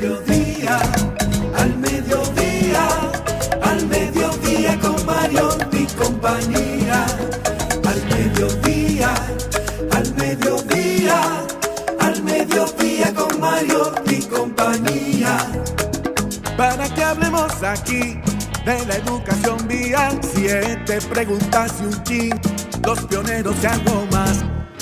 Al mediodía, al mediodía, al mediodía con Mario y compañía. Al mediodía, al mediodía, al mediodía con Mario y compañía para que hablemos aquí de la educación vial. Siete preguntas y un chin, los pioneros y algo.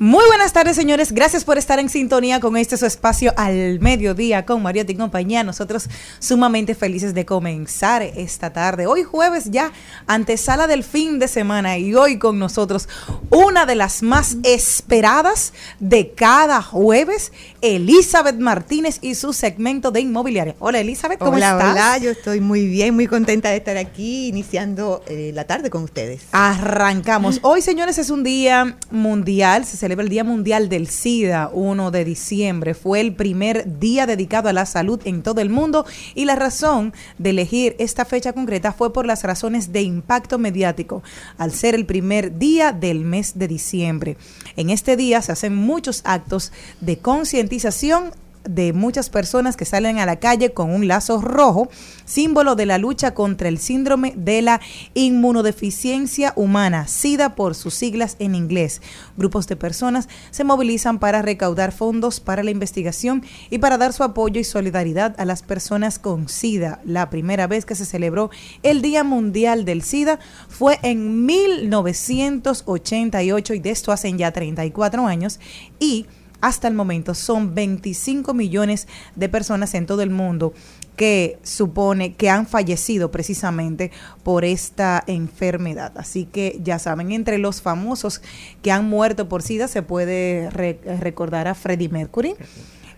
Muy buenas tardes, señores. Gracias por estar en sintonía con este su espacio al mediodía con Mariotti y compañía. Nosotros sumamente felices de comenzar esta tarde. Hoy jueves ya, antesala del fin de semana y hoy con nosotros una de las más esperadas de cada jueves, Elizabeth Martínez y su segmento de inmobiliaria. Hola, Elizabeth, ¿cómo hola, estás? Hola, yo estoy muy bien, muy contenta de estar aquí iniciando eh, la tarde con ustedes. Arrancamos. Hoy, señores, es un día mundial, se celebra el Día Mundial del SIDA, 1 de diciembre. Fue el primer día dedicado a la salud en todo el mundo y la razón de elegir esta fecha concreta fue por las razones de impacto mediático, al ser el primer día del mes de diciembre. En este día se hacen muchos actos de concientización de muchas personas que salen a la calle con un lazo rojo, símbolo de la lucha contra el síndrome de la inmunodeficiencia humana, SIDA por sus siglas en inglés. Grupos de personas se movilizan para recaudar fondos para la investigación y para dar su apoyo y solidaridad a las personas con SIDA. La primera vez que se celebró el Día Mundial del SIDA fue en 1988 y de esto hacen ya 34 años y hasta el momento son 25 millones de personas en todo el mundo que supone que han fallecido precisamente por esta enfermedad. Así que ya saben, entre los famosos que han muerto por SIDA se puede re recordar a Freddie Mercury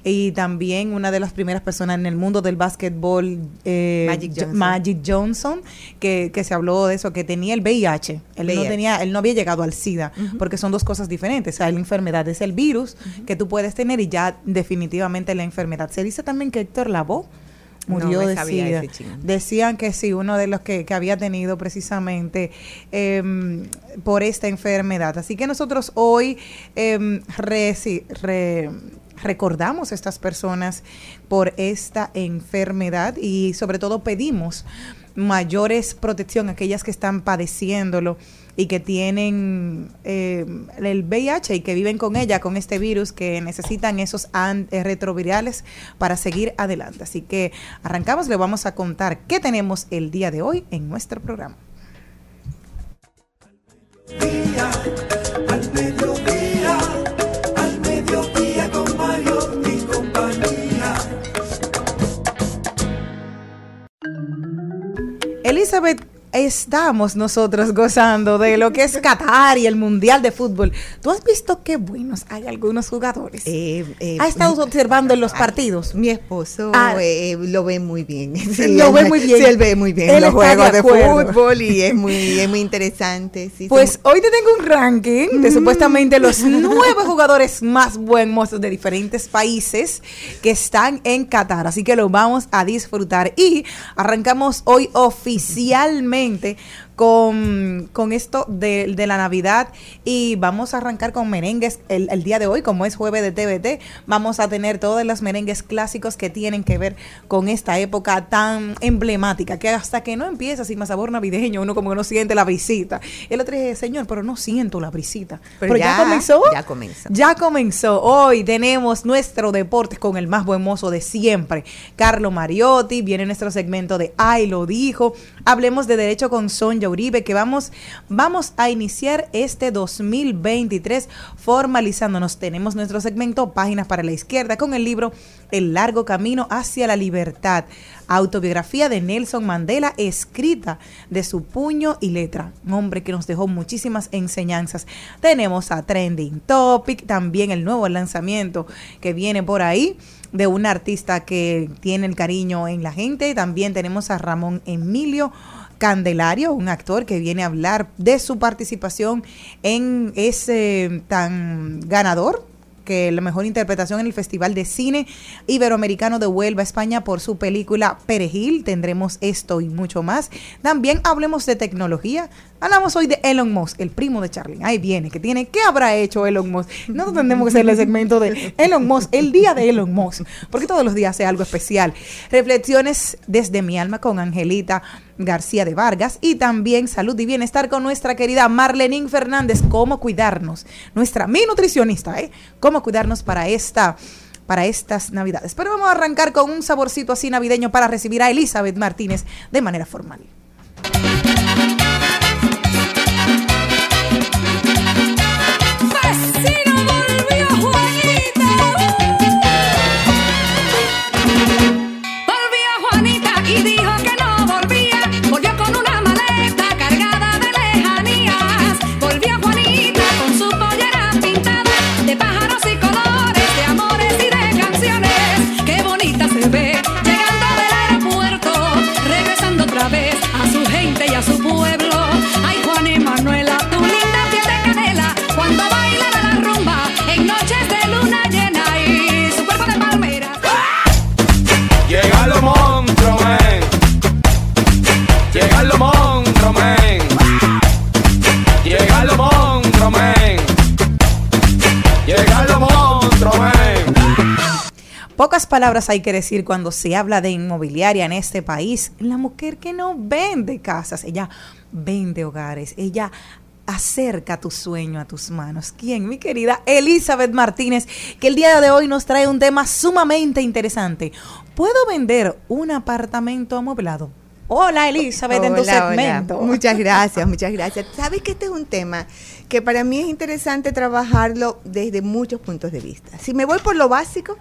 y también una de las primeras personas en el mundo del básquetbol, eh, Magic Johnson, Magic Johnson que, que, se habló de eso, que tenía el VIH. Él, VIH. No, tenía, él no había llegado al SIDA, uh -huh. porque son dos cosas diferentes. O sea, la enfermedad es el virus uh -huh. que tú puedes tener y ya definitivamente la enfermedad. Se dice también que Héctor Lavoe murió no de SIDA. Decían que sí, uno de los que, que había tenido precisamente eh, por esta enfermedad. Así que nosotros hoy eh, re, re, recordamos a estas personas por esta enfermedad y sobre todo pedimos mayores protección a aquellas que están padeciéndolo y que tienen eh, el VIH y que viven con ella, con este virus, que necesitan esos retrovirales para seguir adelante. Así que arrancamos, le vamos a contar qué tenemos el día de hoy en nuestro programa. Elizabeth, estamos nosotros gozando de lo que es Qatar y el Mundial de Fútbol. ¿Tú has visto qué buenos hay algunos jugadores? Eh, eh, ¿Ha estado observando en los partidos? Mi esposo Ah. eh, lo ve muy bien. Lo él ve muy bien. Sí, él ve muy bien Él los juegos de fútbol y es muy, es muy interesante. sí, Pues hoy te tengo un ranking de supuestamente los nueve jugadores más buenos de diferentes países que están en Qatar. Así que lo vamos a disfrutar. Y arrancamos hoy oficialmente gente con, con esto de, de la Navidad y vamos a arrancar con merengues el, el día de hoy, como es jueves de TVT, vamos a tener todos los merengues clásicos que tienen que ver con esta época tan emblemática, que hasta que no empieza sin más sabor navideño, uno como que no siente la visita. El otro dice, señor, pero no siento la visita. Pero Pero, ya, ya- comenzó. ya comenzó. Ya comenzó. Hoy tenemos nuestro deporte con el más buen mozo de siempre, Carlo Mariotti. Viene nuestro segmento de Ay, lo dijo. Hablemos de derecho con Sonja Uribe, que vamos, vamos a iniciar este 2023 formalizándonos. Tenemos nuestro segmento Páginas para la Izquierda con el libro El largo camino hacia la libertad. Autobiografía de Nelson Mandela, escrita de su puño y letra. Un hombre que nos dejó muchísimas enseñanzas. Tenemos a Trending Topic, también el nuevo lanzamiento que viene por ahí de un artista que tiene el cariño en la gente. También tenemos a Ramón Emilio Candelario, un actor que viene a hablar de su participación en ese tan ganador que la mejor interpretación en el Festival de Cine Iberoamericano de Huelva, España, por su película Perejil. Tendremos esto y mucho más. También hablemos de tecnología. Hablamos hoy de Elon Musk, el primo de Charlie. Ahí viene, que tiene, ¿qué habrá hecho Elon Musk? No tendremos que hacer el segmento de Elon Musk, el día de Elon Musk, porque todos los días hace algo especial. Reflexiones desde mi alma con Angelita García de Vargas y también salud y bienestar con nuestra querida Marlenín Fernández, cómo cuidarnos, nuestra mi nutricionista, ¿eh? Cómo cuidarnos para esta para estas navidades. Pero vamos a arrancar con un saborcito así navideño para recibir a Elizabeth Martínez de manera formal. Pocas palabras hay que decir cuando se habla de inmobiliaria en este país. La mujer que no vende casas, ella vende hogares, ella acerca tu sueño a tus manos. ¿Quién? Mi querida Elizabeth Martínez, que el día de hoy nos trae un tema sumamente interesante. ¿Puedo vender un apartamento amoblado? Hola Elizabeth, en tu Hola, hola. segmento. Muchas gracias, muchas gracias. Sabes que este es un tema que para mí es interesante trabajarlo desde muchos puntos de vista. Si me voy por lo básico,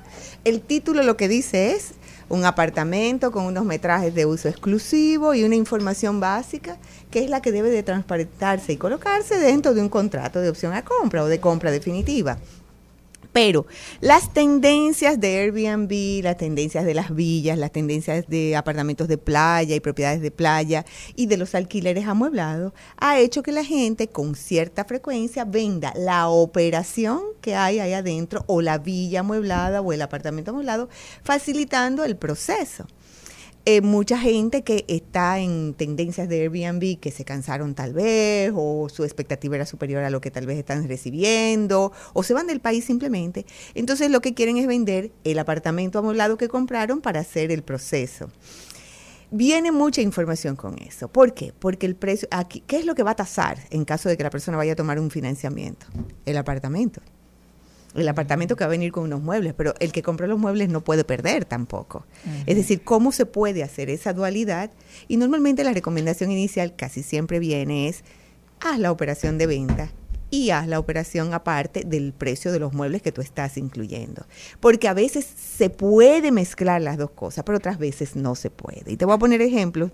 el título lo que dice es un apartamento con unos metrajes de uso exclusivo y una información básica que es la que debe de transparentarse y colocarse dentro de un contrato de opción a compra o de compra definitiva. Pero las tendencias de Airbnb, las tendencias de las villas, las tendencias de apartamentos de playa y propiedades de playa y de los alquileres amueblados, ha hecho que la gente con cierta frecuencia venda la operación que hay ahí adentro o la villa amueblada o el apartamento amueblado, facilitando el proceso eh, mucha gente que está en tendencias de Airbnb que se cansaron tal vez o su expectativa era superior a lo que tal vez están recibiendo o se van del país simplemente. Entonces lo que quieren es vender el apartamento amoblado que compraron para hacer el proceso. Viene mucha información con eso. ¿Por qué? Porque el precio, aquí, ¿qué es lo que va a tasar en caso de que la persona vaya a tomar un financiamiento? El apartamento el apartamento que va a venir con unos muebles, pero el que compró los muebles no puede perder tampoco. Es decir, ¿cómo se puede hacer esa dualidad? Y normalmente la recomendación inicial casi siempre viene es, haz la operación de venta y haz la operación aparte del precio de los muebles que tú estás incluyendo. Porque a veces se puede mezclar las dos cosas, pero otras veces no se puede. Y te voy a poner ejemplos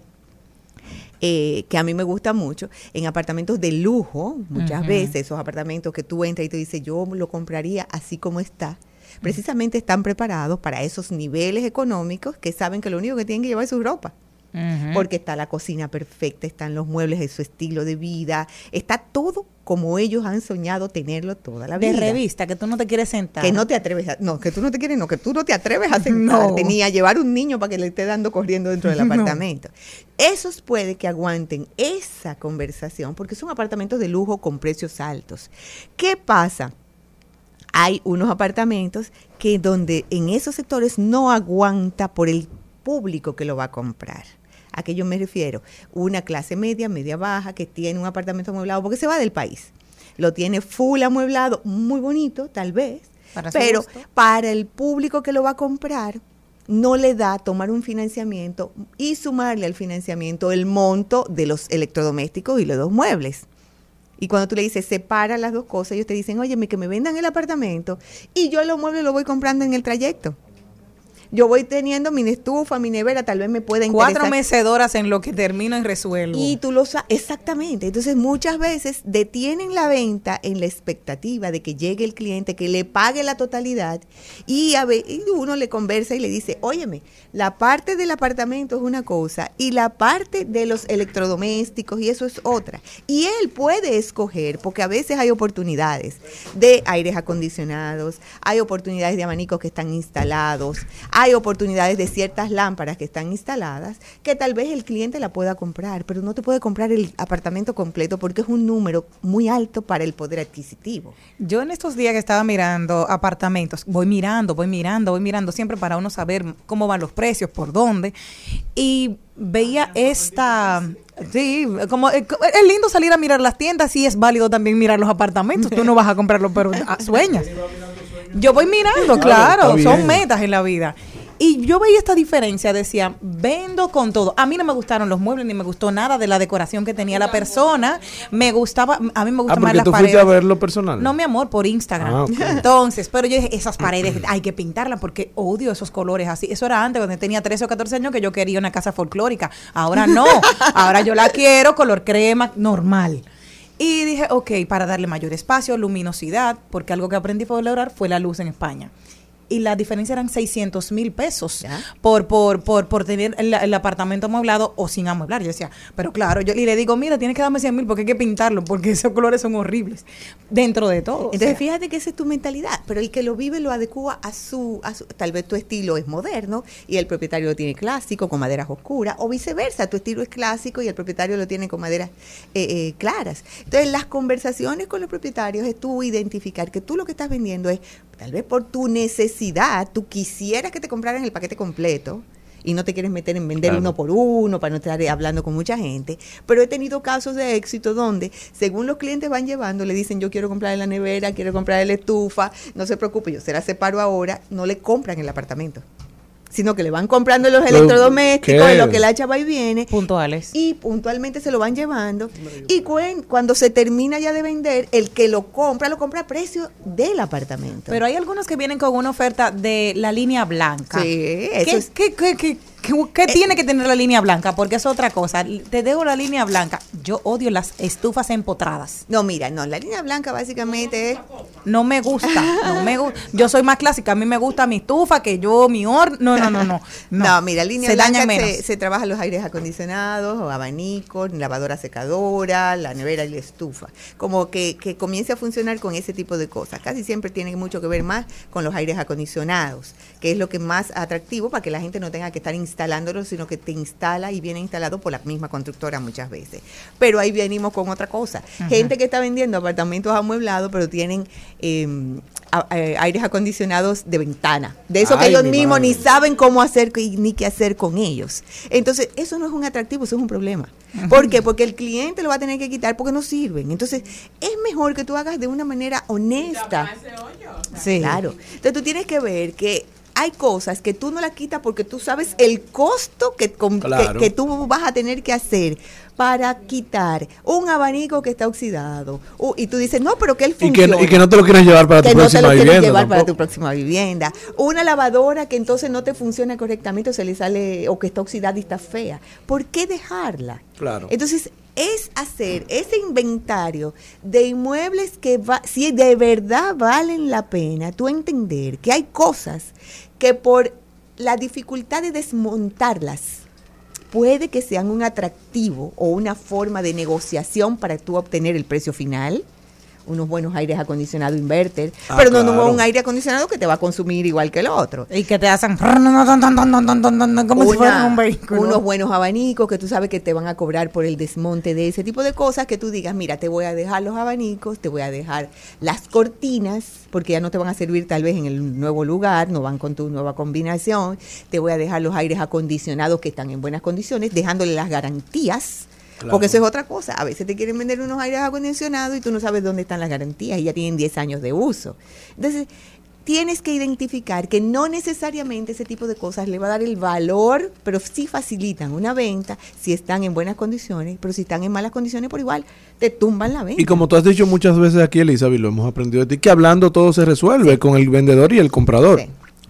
eh, que a mí me gusta mucho, en apartamentos de lujo, muchas veces esos apartamentos que tú entras y te dices, yo lo compraría así como está, precisamente están preparados para esos niveles económicos que saben que lo único que tienen que llevar es su ropa. Porque está la cocina perfecta, están los muebles de su estilo de vida, está todo como ellos han soñado tenerlo toda la De vida. revista, que tú no te quieres sentar. Que no te atreves a, no, que tú no te quieres, no, que tú no te atreves a sentarte No. ni a llevar un niño para que le esté dando corriendo dentro del No. apartamento. Esos puede que aguanten esa conversación porque son apartamentos de lujo con precios altos. ¿Qué pasa? Hay unos apartamentos que donde en esos sectores no aguanta por el público que lo va a comprar. ¿A qué yo me refiero? Una clase media, media baja, que tiene un apartamento amueblado porque se va del país. Lo tiene full amueblado, muy bonito, tal vez, Para pero gusto. para el público que lo va a comprar, no le da tomar un financiamiento y sumarle al financiamiento el monto de los electrodomésticos y los dos muebles. Y cuando tú le dices, separa las dos cosas, ellos te dicen, oye, que me vendan el apartamento y yo los muebles los voy comprando en el trayecto. Yo voy teniendo mi estufa, mi nevera, tal vez me pueda interesar. Cuatro mecedoras en lo que termino y resuelvo. Y tú lo sabes, exactamente. Entonces muchas veces detienen la venta en la expectativa de que llegue el cliente, que le pague la totalidad y, a ve- y uno le conversa y le dice, óyeme, la parte del apartamento es una cosa y la parte de los electrodomésticos y eso es otra. Y él puede escoger, porque a veces hay oportunidades de aires acondicionados, hay oportunidades de abanicos que están instalados, hay oportunidades de ciertas lámparas que están instaladas, que tal vez el cliente la pueda comprar, pero no te puede comprar el apartamento completo porque es un número muy alto para el poder adquisitivo. Yo en estos días que estaba mirando apartamentos, voy mirando, voy mirando, voy mirando, siempre para uno saber cómo van los precios, por dónde. Y veía esta... Sí, como eh, es lindo salir a mirar las tiendas y es válido también mirar los apartamentos. Tú no vas a comprarlo, pero ah, sueñas. Yo voy mirando, claro, son metas en la vida. Y yo veía esta diferencia, decía, vendo con todo. A mí no me gustaron los muebles, ni me gustó nada de la decoración que tenía la persona. Me gustaba, a mí me Ah, gustan más las tú paredes. fuiste a verlo personal. No, mi amor, por Instagram. Ah. Entonces, pero yo dije, esas paredes hay que pintarlas porque odio esos colores así. Eso era antes, cuando tenía 13 o 14 años, que yo quería una casa folclórica. Ahora no. Ahora yo la quiero color crema normal. Y dije, ok, para darle mayor espacio, luminosidad, porque algo que aprendí a valorar fue la luz en España. Y la diferencia eran 600 mil pesos Ya. por, por, por, por tener el, el apartamento amueblado o sin amueblar. Yo decía, pero claro, yo y le digo, mira, tienes que darme 100 mil porque hay que pintarlo, porque esos colores son horribles dentro de todo. o Entonces sea. fíjate que esa es tu mentalidad, pero el que lo vive lo adecua a su, a su- tal vez tu estilo es moderno y el propietario lo tiene clásico con maderas oscuras o viceversa, tu estilo es clásico y el propietario lo tiene con maderas eh, eh, claras. Entonces las conversaciones con los propietarios es tú identificar que tú lo que estás vendiendo es tal vez por tu necesidad, tú quisieras que te compraran el paquete completo y no te quieres meter en vender Claro. uno por uno para no estar hablando con mucha gente. Pero he tenido casos de éxito donde, según los clientes van llevando, le dicen yo quiero comprar la nevera, quiero comprar la estufa, no se preocupe, yo se la separo ahora, no le compran el apartamento. Sino que le van comprando los Lo- electrodomésticos, ¿qué? lo que la chava y viene, puntuales. y puntualmente se lo van llevando. Y cuen- cuando se termina ya de vender, el que lo compra, lo compra a precio del apartamento. Pero hay algunos que vienen con una oferta de la línea blanca. Sí, eso ¿Qué, es- qué- qué- qué- qué- qué tiene que tener la línea blanca? Porque es otra cosa. Te dejo la línea blanca. Yo odio las estufas empotradas. no, mira, no, la línea blanca básicamente es No me gusta. No me gusta. Yo soy más clásica. A mí me gusta mi estufa, que yo, mi horno. No, no, no, no. No, mira, línea Se blanca se, se trabajan los aires acondicionados, o abanicos, lavadora secadora, la nevera y la estufa. Como que, que comience a funcionar con ese tipo de cosas. Casi siempre tiene mucho que ver más con los aires acondicionados, que es lo que es más atractivo para que la gente no tenga que estar instalándolo, sino que te instala y viene instalado por la misma constructora muchas veces. Pero ahí venimos con otra cosa. Gente que está vendiendo apartamentos amueblados, pero tienen eh, a- eh, aires acondicionados de ventana. De eso que ellos mi mismos ni saben cómo hacer ni qué hacer con ellos. Entonces, eso no es un atractivo, eso es un problema. ¿Por qué? Porque el cliente lo va a tener que quitar porque no sirven. Entonces, es mejor que tú hagas de una manera honesta. Sí. Claro. Entonces, tú tienes que ver que hay cosas que tú no las quitas porque tú sabes el costo que, con- que- Claro. que tú vas a tener que hacer para quitar un abanico que está oxidado. Uh, y tú dices, no, pero que él Y que, funciona y que no te lo quieres llevar para tu que no te próxima lo quieres vivienda. llevar para tu próxima vivienda. Una lavadora que entonces no te funciona correctamente o se le sale o que está oxidada y está fea. ¿Por qué dejarla? Claro. Entonces es hacer ese inventario de inmuebles que va, si de verdad valen la pena, tú entender que hay cosas que por la dificultad de desmontarlas puede que sean un atractivo o una forma de negociación para tú obtener el precio final. Unos buenos aires acondicionados inverter, Ah, pero no, un aire acondicionado que te va a consumir igual que el otro. Y que te hacen como si un vehículo. unos buenos abanicos que tú sabes que te van a cobrar por el desmonte de ese tipo de cosas que tú digas, mira, te voy a dejar los abanicos, te voy a dejar las cortinas, porque ya no te van a servir tal vez en el nuevo lugar, no van con tu nueva combinación, te voy a dejar los aires acondicionados que están en buenas condiciones, dejándole las garantías. Claro. Porque eso es otra cosa. A veces te quieren vender unos aires acondicionados y tú no sabes dónde están las garantías y ya tienen 10 años de uso. Entonces, tienes que identificar que no necesariamente ese tipo de cosas le va a dar el valor, pero sí facilitan una venta si están en buenas condiciones, pero si están en malas condiciones por igual, te tumban la venta. Y como tú has dicho muchas veces aquí, Elizabeth, lo hemos aprendido de ti, que hablando todo se resuelve con el vendedor y el comprador. Sí.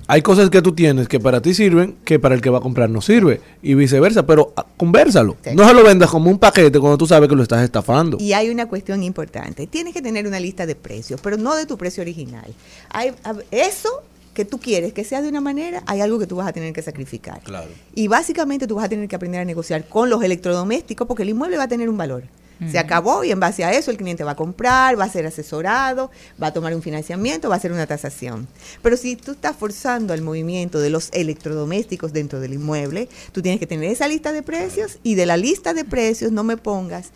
Hay cosas que tú tienes que para ti sirven, que para el que va a comprar no sirve. Y viceversa, pero ah, convérsalo. Sí. No se lo vendas como un paquete cuando tú sabes que lo estás estafando. Y hay una cuestión importante. Tienes que tener una lista de precios, pero no de tu precio original. Hay, eso que tú quieres que sea de una manera, hay algo que tú vas a tener que sacrificar. Claro. Y básicamente tú vas a tener que aprender a negociar con los electrodomésticos porque el inmueble va a tener un valor. Se acabó y en base a eso el cliente va a comprar, va a ser asesorado, va a tomar un financiamiento, va a hacer una tasación. Pero si tú estás forzando al movimiento de los electrodomésticos dentro del inmueble, tú tienes que tener esa lista de precios y de la lista de precios no me pongas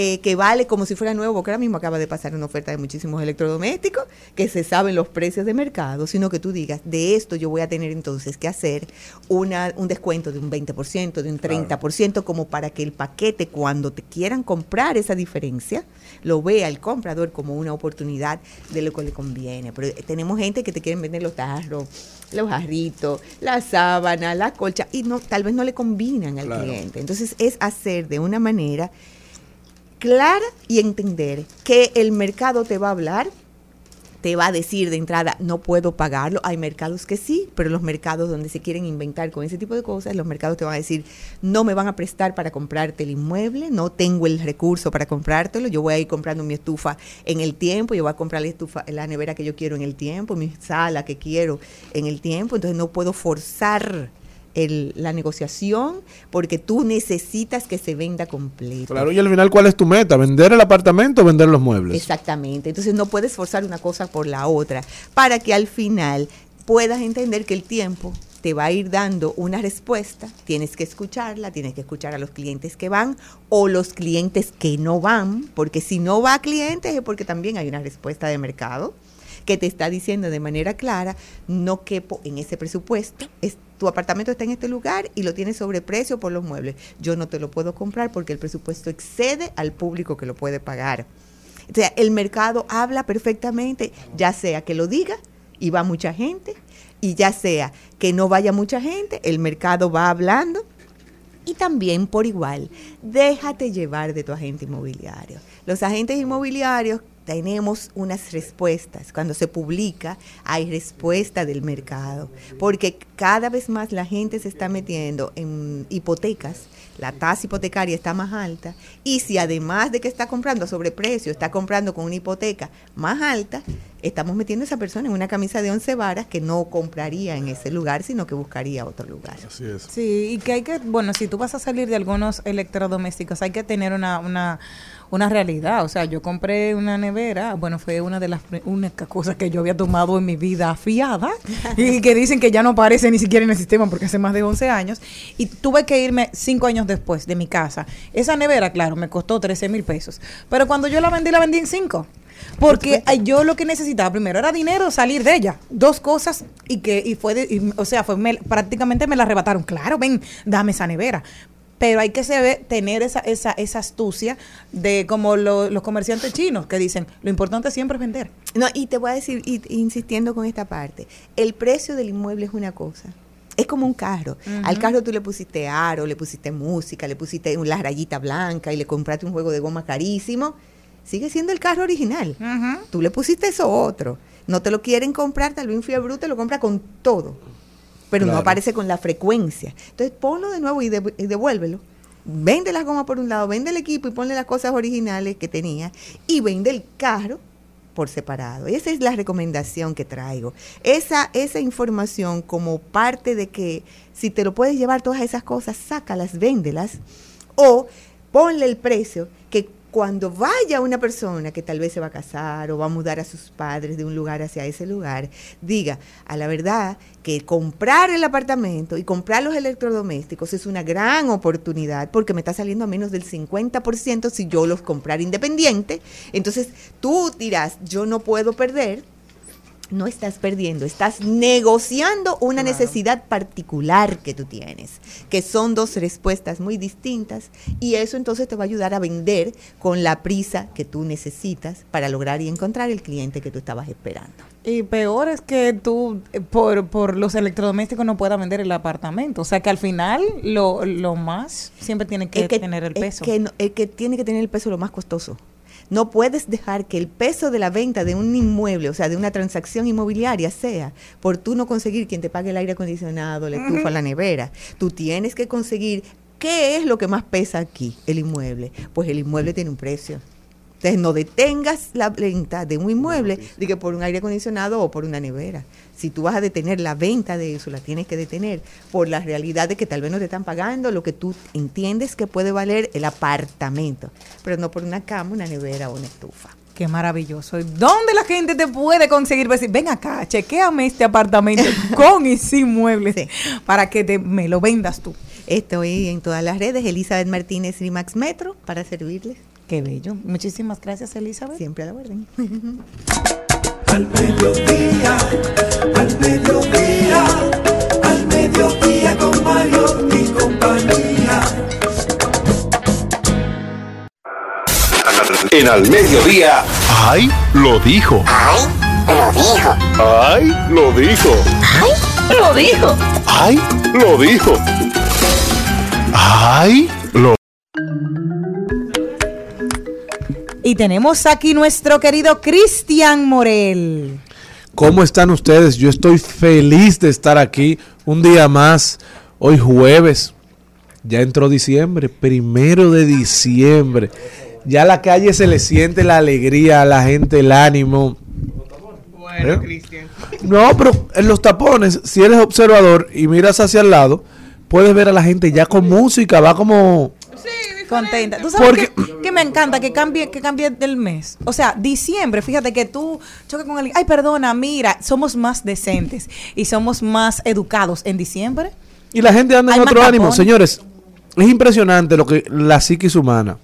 eh, que vale como si fuera nuevo, porque ahora mismo acaba de pasar una oferta de muchísimos electrodomésticos que se saben los precios de mercado, sino que tú digas, de esto yo voy a tener entonces que hacer una, un descuento de un 20%, de un 30%, como para que el paquete, cuando te quieran comprar esa diferencia, lo vea el comprador como una oportunidad de lo que le conviene. Pero eh, tenemos gente que te quieren vender los tarros, los jarritos, la sábana, la colcha, y no, tal vez no le combinan al Claro. cliente. Entonces es hacer de una manera clara y entender que el mercado te va a hablar, te va a decir de entrada, no puedo pagarlo. Hay mercados que sí, pero los mercados donde se quieren inventar con ese tipo de cosas, los mercados te van a decir, no me van a prestar para comprarte el inmueble, no tengo el recurso para comprártelo, yo voy a ir comprando mi estufa en el tiempo, yo voy a comprar la estufa, la nevera que yo quiero en el tiempo, mi sala que quiero en el tiempo, entonces no puedo forzar el- la negociación porque tú necesitas que se venda completo. Claro, y al final, ¿cuál es tu meta? ¿Vender el apartamento o vender los muebles? Exactamente. Entonces no puedes forzar una cosa por la otra para que al final puedas entender que el tiempo te va a ir dando una respuesta, tienes que escucharla, tienes que escuchar a los clientes que van o los clientes que no van, porque si no va clientes es porque también hay una respuesta de mercado que te está diciendo de manera clara, no quepo en ese presupuesto, es, tu apartamento está en este lugar y lo tienes sobreprecio por los muebles. Yo no te lo puedo comprar porque el presupuesto excede al público que lo puede pagar. O sea, el mercado habla perfectamente, ya sea que lo diga y va mucha gente, y ya sea que no vaya mucha gente, el mercado va hablando. Y también por igual, déjate llevar de tu agente inmobiliario. Los agentes inmobiliarios tenemos unas respuestas. Cuando se publica, hay respuesta del mercado. Porque cada vez más la gente se está metiendo en hipotecas. La tasa hipotecaria está más alta. Y si además de que está comprando a sobreprecio, está comprando con una hipoteca más alta, estamos metiendo a esa persona en una camisa de 11 varas que no compraría en ese lugar, sino que buscaría otro lugar. Así es. Sí, y que hay que, bueno, si tú vas a salir de algunos electrodomésticos, hay que tener una, una, una realidad. O sea, yo compré una nevera, bueno, fue una de las únicas cosas que yo había tomado en mi vida fiada y que dicen que ya no aparece ni siquiera en el sistema porque hace más de 11 años. Y tuve que irme cinco años después de mi casa. Esa nevera, claro, me costó 13 mil pesos. Pero cuando yo la vendí, la vendí en 5. Porque yo lo que necesitaba primero era dinero, salir de ella. Dos cosas y que y fue, de- y, o sea, fue me- prácticamente me la arrebataron. Claro, ven, dame esa nevera. Pero hay que saber tener esa, esa, esa astucia de como lo- los comerciantes chinos que dicen, lo importante siempre es vender. No, y te voy a decir, y- insistiendo con esta parte, el precio del inmueble es una cosa. Es como un carro. Al carro tú le pusiste aro, le pusiste música, le pusiste la rayita blanca y le compraste un juego de goma carísimo. Sigue siendo el carro original. Tú le pusiste eso otro. No te lo quieren comprar, tal vez un Fiat te lo compra con todo. Pero no aparece con la frecuencia. Entonces ponlo de nuevo y devuélvelo. Vende las gomas por un lado, vende el equipo y ponle las cosas originales que tenía y vende el carro por separado. Esa es la recomendación que traigo. Esa, esa información como parte de que si te lo puedes llevar todas esas cosas, sácalas, véndelas o ponle el precio que cuando vaya una persona que tal vez se va a casar o va a mudar a sus padres de un lugar hacia ese lugar, diga, a la verdad que comprar el apartamento y comprar los electrodomésticos es una gran oportunidad porque me está saliendo a menos del 50% si yo los comprar independiente. Entonces tú dirás, yo no puedo perder, no estás perdiendo, estás negociando una necesidad particular que tú tienes, que son dos respuestas muy distintas y eso entonces te va a ayudar a vender con la prisa que tú necesitas para lograr y encontrar el cliente que tú estabas esperando. Y peor es que tú, eh, por, por los electrodomésticos, no puedas vender el apartamento. O sea que al final lo, lo más siempre tiene que, Es tener el es peso. que no- el que tiene que tener el peso lo más costoso. No puedes dejar que el peso de la venta de un inmueble, o sea, de una transacción inmobiliaria, sea por tú no conseguir quien te pague el aire acondicionado, la estufa, la nevera. Tú tienes que conseguir qué es lo que más pesa aquí, el inmueble. Pues el inmueble tiene un precio. Entonces, no detengas la venta de un inmueble de que por un aire acondicionado o por una nevera. Si tú vas a detener la venta de eso, la tienes que detener por la realidad de que tal vez no te están pagando lo que tú entiendes que puede valer el apartamento, pero no por una cama, una nevera o una estufa. Qué maravilloso. ¿Dónde la gente te puede conseguir? Decir, ven acá, chequéame este apartamento con y sin muebles Sí. para que te, me lo vendas tú. Estoy en todas las redes, Elizabeth Martínez Rimax Metro, para servirles Qué bello. Muchísimas gracias, Elizabeth. siempre a la orden. Al mediodía, al mediodía, al mediodía con Mario y compañía. En Al Mediodía. ¡Ay! Lo dijo. ¡Ay! Lo dijo. ¡Ay! Lo dijo. Lo dijo. ¡Ay! Lo dijo. ¡Ay! Y tenemos aquí nuestro querido Cristian Morel. ¿Cómo están ustedes? Yo estoy feliz de estar aquí un día más. Hoy jueves. Ya entró diciembre, primero de diciembre. Ya a la calle se le siente la alegría a la gente, el ánimo. Bueno, ¿Eh? Cristian. No, pero en los tapones, si eres observador y miras hacia el lado, puedes ver a la gente ya con música, va como... Contenta. ¿Tú sabes Porque- que, que me encanta que cambie, que cambie del mes? O sea, diciembre, fíjate que tú choques con alguien. Ay, perdona, mira, somos más decentes y somos más educados en diciembre. Y la gente anda en otro ánimo. tapones. Señores, es impresionante lo que la psiquis humana.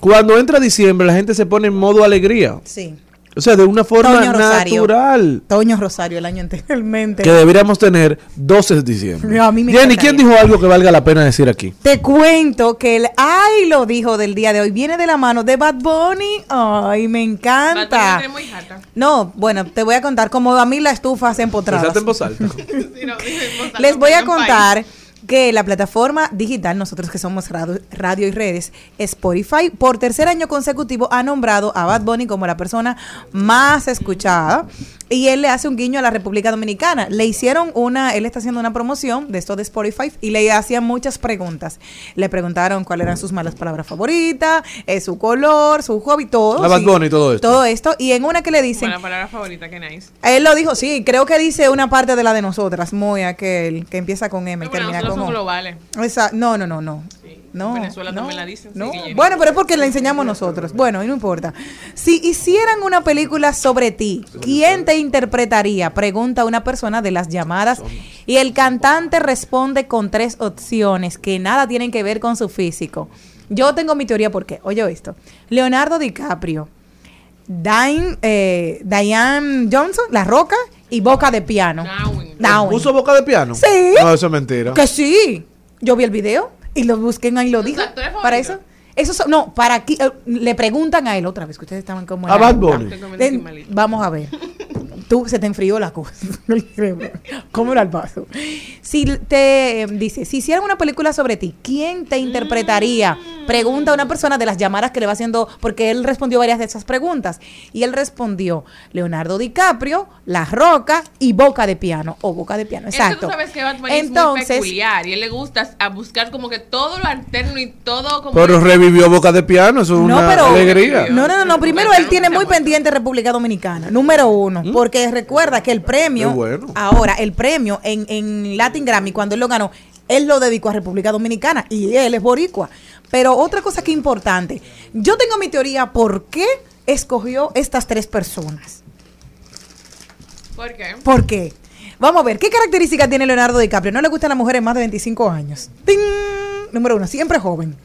Cuando entra diciembre, la gente se pone en modo alegría. Sí. O sea, de una forma Toño Rosario. natural. Toño Rosario el año anteriormente. Que deberíamos tener 12 de diciembre. A mí me Jenny. ¿quién dijo algo que valga la pena decir aquí? Te cuento que el ay lo dijo del día de hoy viene de la mano de Bad Bunny. Ay, me encanta. Va muy harta. No, bueno, te voy a contar como a mí la estufa se empotrada. En voz alta. No, Les voy a contar que la plataforma digital, nosotros que somos radio, radio y redes, Spotify, por tercer año consecutivo ha nombrado a Bad Bunny como la persona más escuchada y él le hace un guiño a la República Dominicana. Le hicieron una, él está haciendo una promoción de esto de Spotify y le hacían muchas preguntas. Le preguntaron cuáles eran sus malas palabras favoritas, eh, su color, su hobby, todo. La Bunny y todo esto. Todo esto. Y en una que le dicen, Buena palabra favorita, que nice. él lo dijo, sí, creo que dice una parte de la de nosotras, muy aquel, que empieza con M y No, termina con O. globales. Esa- no, no, no, no. Sí. No, En Venezuela no, también la dicen, sí, no. Bueno, pero es porque le enseñamos nosotros. Bueno, y no importa. Si hicieran una película sobre ti, ¿quién te interpretaría? Pregunta una persona de las llamadas. Y el cantante responde con tres opciones que nada tienen que ver con su físico. Yo tengo mi teoría porque, oye esto, Leonardo DiCaprio, Diane, eh, Diane Johnson, La Roca y Boca de Piano. Darwin. Darwin. ¿Puso boca de piano? Sí. No, eso es mentira. Que sí. Yo vi el video. Y lo busquen ahí lo ¿Sus dijo. Para eso. Eso son- no, para aquí eh, le preguntan a él otra vez que ustedes estaban como A Bad Bunny. Vamos a ver. Tú se te enfrió la cosa. ¿Cómo era el paso? Si te eh, dice, si hicieran una película sobre ti, ¿quién te interpretaría? Pregunta a una persona de las llamadas que le va haciendo, porque él respondió varias de esas preguntas. Y él respondió Leonardo DiCaprio, La Roca y Boca de Piano. O Boca de Piano, exacto. tú sabes que Bad Bunny es muy Entonces, peculiar y él le gusta a buscar como que todo lo alterno y todo como... Pero revivió Boca de Piano, eso es No, una pero. alegría. No, no, no, no. Primero él tiene muy pendiente República Dominicana, número uno. Porque recuerda que el premio, bueno. ahora, el premio en, en Latin Grammy, cuando él lo ganó, él lo dedicó a República Dominicana y él es boricua. Pero otra cosa que es importante, yo tengo mi teoría por qué escogió estas tres personas. ¿Por qué? ¿Por qué? Vamos a ver, ¿qué características tiene Leonardo DiCaprio? No le gustan las mujeres más de 25 años. ¡Ting! Número uno, siempre joven.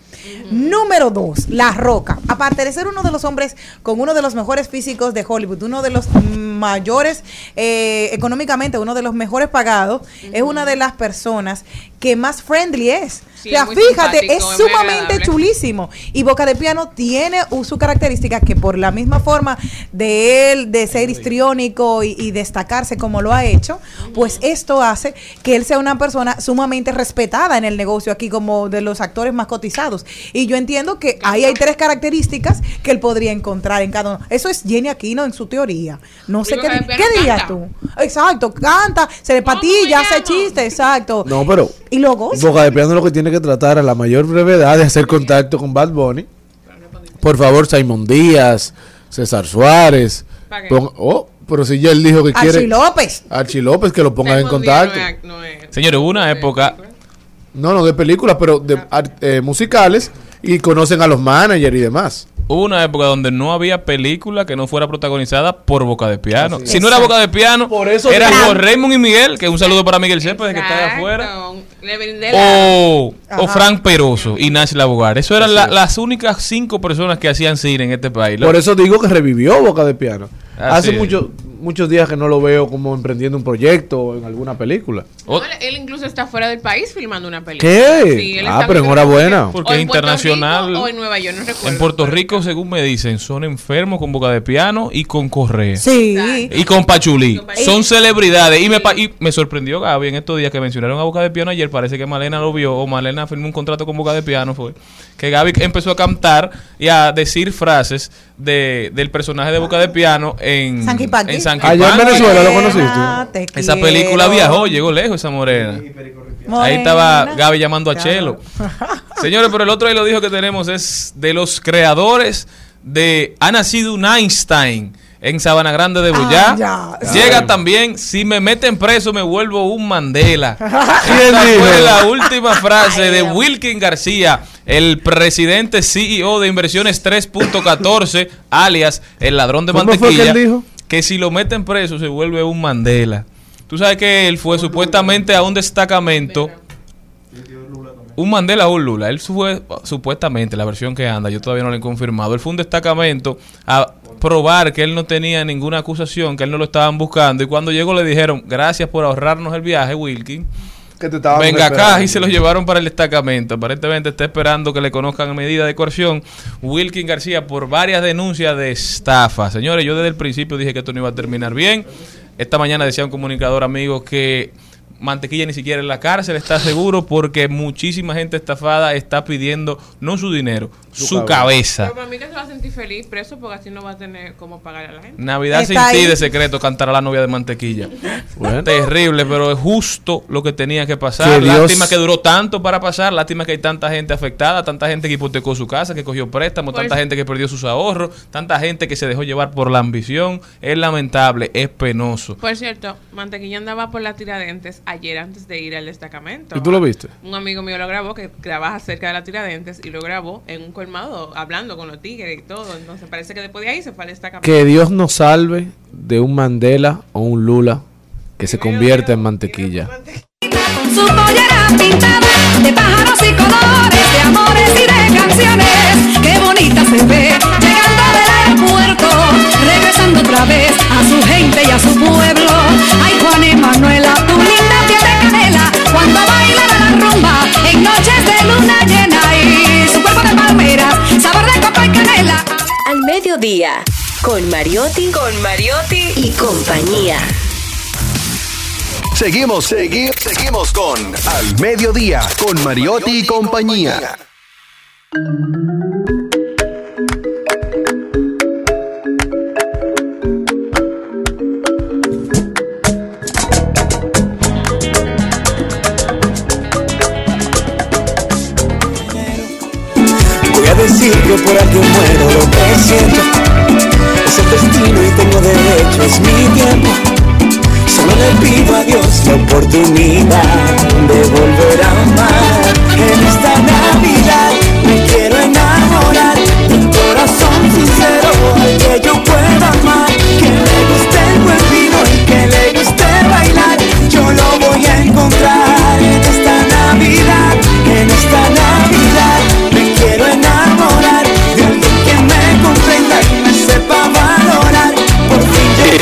Número dos, La Roca. Aparte de ser uno de los hombres con uno de los mejores físicos de Hollywood, uno de los mayores, eh, económicamente, uno de los mejores pagados, es una de las personas que más friendly es. Sí, o sea, es fíjate, es sumamente chulísimo. Y Boca de Piano tiene su característica que por la misma forma de él, de ser histriónico y, y destacarse como lo ha hecho, pues esto hace que él sea una persona sumamente respetada en el negocio aquí como de los actores más cotizados. Y yo entiendo que ahí hay tres características que él podría encontrar en cada uno. Eso es Jenny Aquino en su teoría. No sé qué, ¿qué dirías tú. Exacto, canta, se le ¿Cómo patilla, hace chiste, exacto. No, pero Y lo goza. Boca de Piano lo que tiene que tratar a la mayor brevedad de hacer contacto con Bad Bunny. Por favor, Simon Díaz, César Suárez. Oh, pero si ya él dijo que Archie quiere. López. Archie López, que lo ponga en contacto. no es- no es- Señores, hubo una época, No, no de películas, pero de ar- eh, musicales y conocen a los managers y demás. Hubo una época donde no había película que no fuera protagonizada por Boca de Piano. Si no era. Boca de Piano, Por eso era o Raymond y Miguel, que un saludo para Miguel Cepeda que está de Exacto. afuera. Le brindé la- O, o. Frank Peroso y Nash Labogar. Eso eran la- las únicas cinco personas que hacían cine en este país. Por eso digo que revivió Boca de Piano. Así Hace es. mucho- muchos días que no lo veo como emprendiendo un proyecto o en alguna película. No, él, incluso está fuera del país filmando una película. ¿Qué? Sí, él Ah, está- pero enhorabuena. Porque es internacional. Rico o en Nueva York, no recuerdo. en Puerto Rico, según me dicen, son enfermos con Boca de Piano y con Correa. Sí. Exacto. Y con Pachulí. Con Pachulí. Son celebridades. Y me, pa- y me sorprendió, Gaby, en estos días que mencionaron a Boca de Piano ayer. Parece que Malena lo vio. O Malena firmó un contrato con Boca de Piano. Fue que Gaby empezó a cantar y a decir frases de, del personaje de Boca de Piano en Panky. en Sanky Allá en. Venezuela lo conociste. Ah, te Esa quiero. película viajó, llegó lejos esa morena. Ahí Morena. estaba Gaby llamando a Claro. Chelo. Señores, pero el otro ahí lo dijo que tenemos es de los creadores de Ha nacido un Einstein en Sabana Grande de Boyá. Ah, ya. Llega también, si me meten preso me vuelvo un Mandela. ¿Quién Esta dijo? fue la última frase de Wilkin García, el presidente CEO de Inversiones 3.14, alias el ladrón de ¿Cómo fue que mantequilla. él dijo? Que si lo meten preso se vuelve un Mandela. Tú sabes que él fue supuestamente a un destacamento. Un Mandela o un Lula. Él fue supuestamente, la versión que anda, yo todavía no lo he confirmado. Él fue a un destacamento a probar que él no tenía ninguna acusación, que él no lo estaban buscando. Y cuando llegó le dijeron, gracias por ahorrarnos el viaje, Wilkin. Que te estaban Venga acá y se lo llevaron para el destacamento. Aparentemente está esperando que le conozcan a medida de coerción Wilkin García por varias denuncias de estafa. Señores, yo desde el principio dije que esto no iba a terminar bien. Esta mañana decía un comunicador amigo que Mantequilla ni siquiera en la cárcel está seguro porque muchísima gente estafada está pidiendo no su dinero, su, Su cabeza. Pero para mí que se va a sentir feliz preso porque así no va a tener cómo pagar a la gente. Navidad Está sin ti de secreto cantará la novia de mantequilla. Bueno. Terrible, pero es justo lo que tenía que pasar. Que Dios- Lástima que duró tanto para pasar. Lástima que hay tanta gente afectada, tanta gente que hipotecó su casa, que cogió préstamos, Pues- tanta gente que perdió sus ahorros, tanta gente que se dejó llevar por la ambición. Es lamentable, es penoso. Por cierto, Mantequilla andaba por la Tiradentes ayer antes de ir al destacamento. ¿Y tú lo viste? Un amigo mío lo grabó que trabaja cerca de la Tiradentes y lo grabó en un colmado hablando con los tigres y todo. Entonces parece que después de ahí se fue al destacamento. Que Dios nos salve de un Mandela o un Lula que se convierta en mantequilla. Su pollera pintada de pájaros y colores, de amores y de canciones. Qué bonita se ve llegando del aeropuerto, regresando otra vez a su gente y a su pueblo. Ay, Juan y Manuela, tu linda piel de canela, cuando bailan a la rumba en noches de luna llena y su cuerpo de palmeras, sabor de copa y canela. Al mediodía, con Mariotti, con Mariotti y compañía. Seguimos, seguimos, seguimos con Al Mediodía, con Mariotti, Y compañía. Que por alguien muero lo que siento. Es el destino y tengo derecho, es mi tiempo. Solo le pido a Dios la oportunidad de volver a amar. En esta Navidad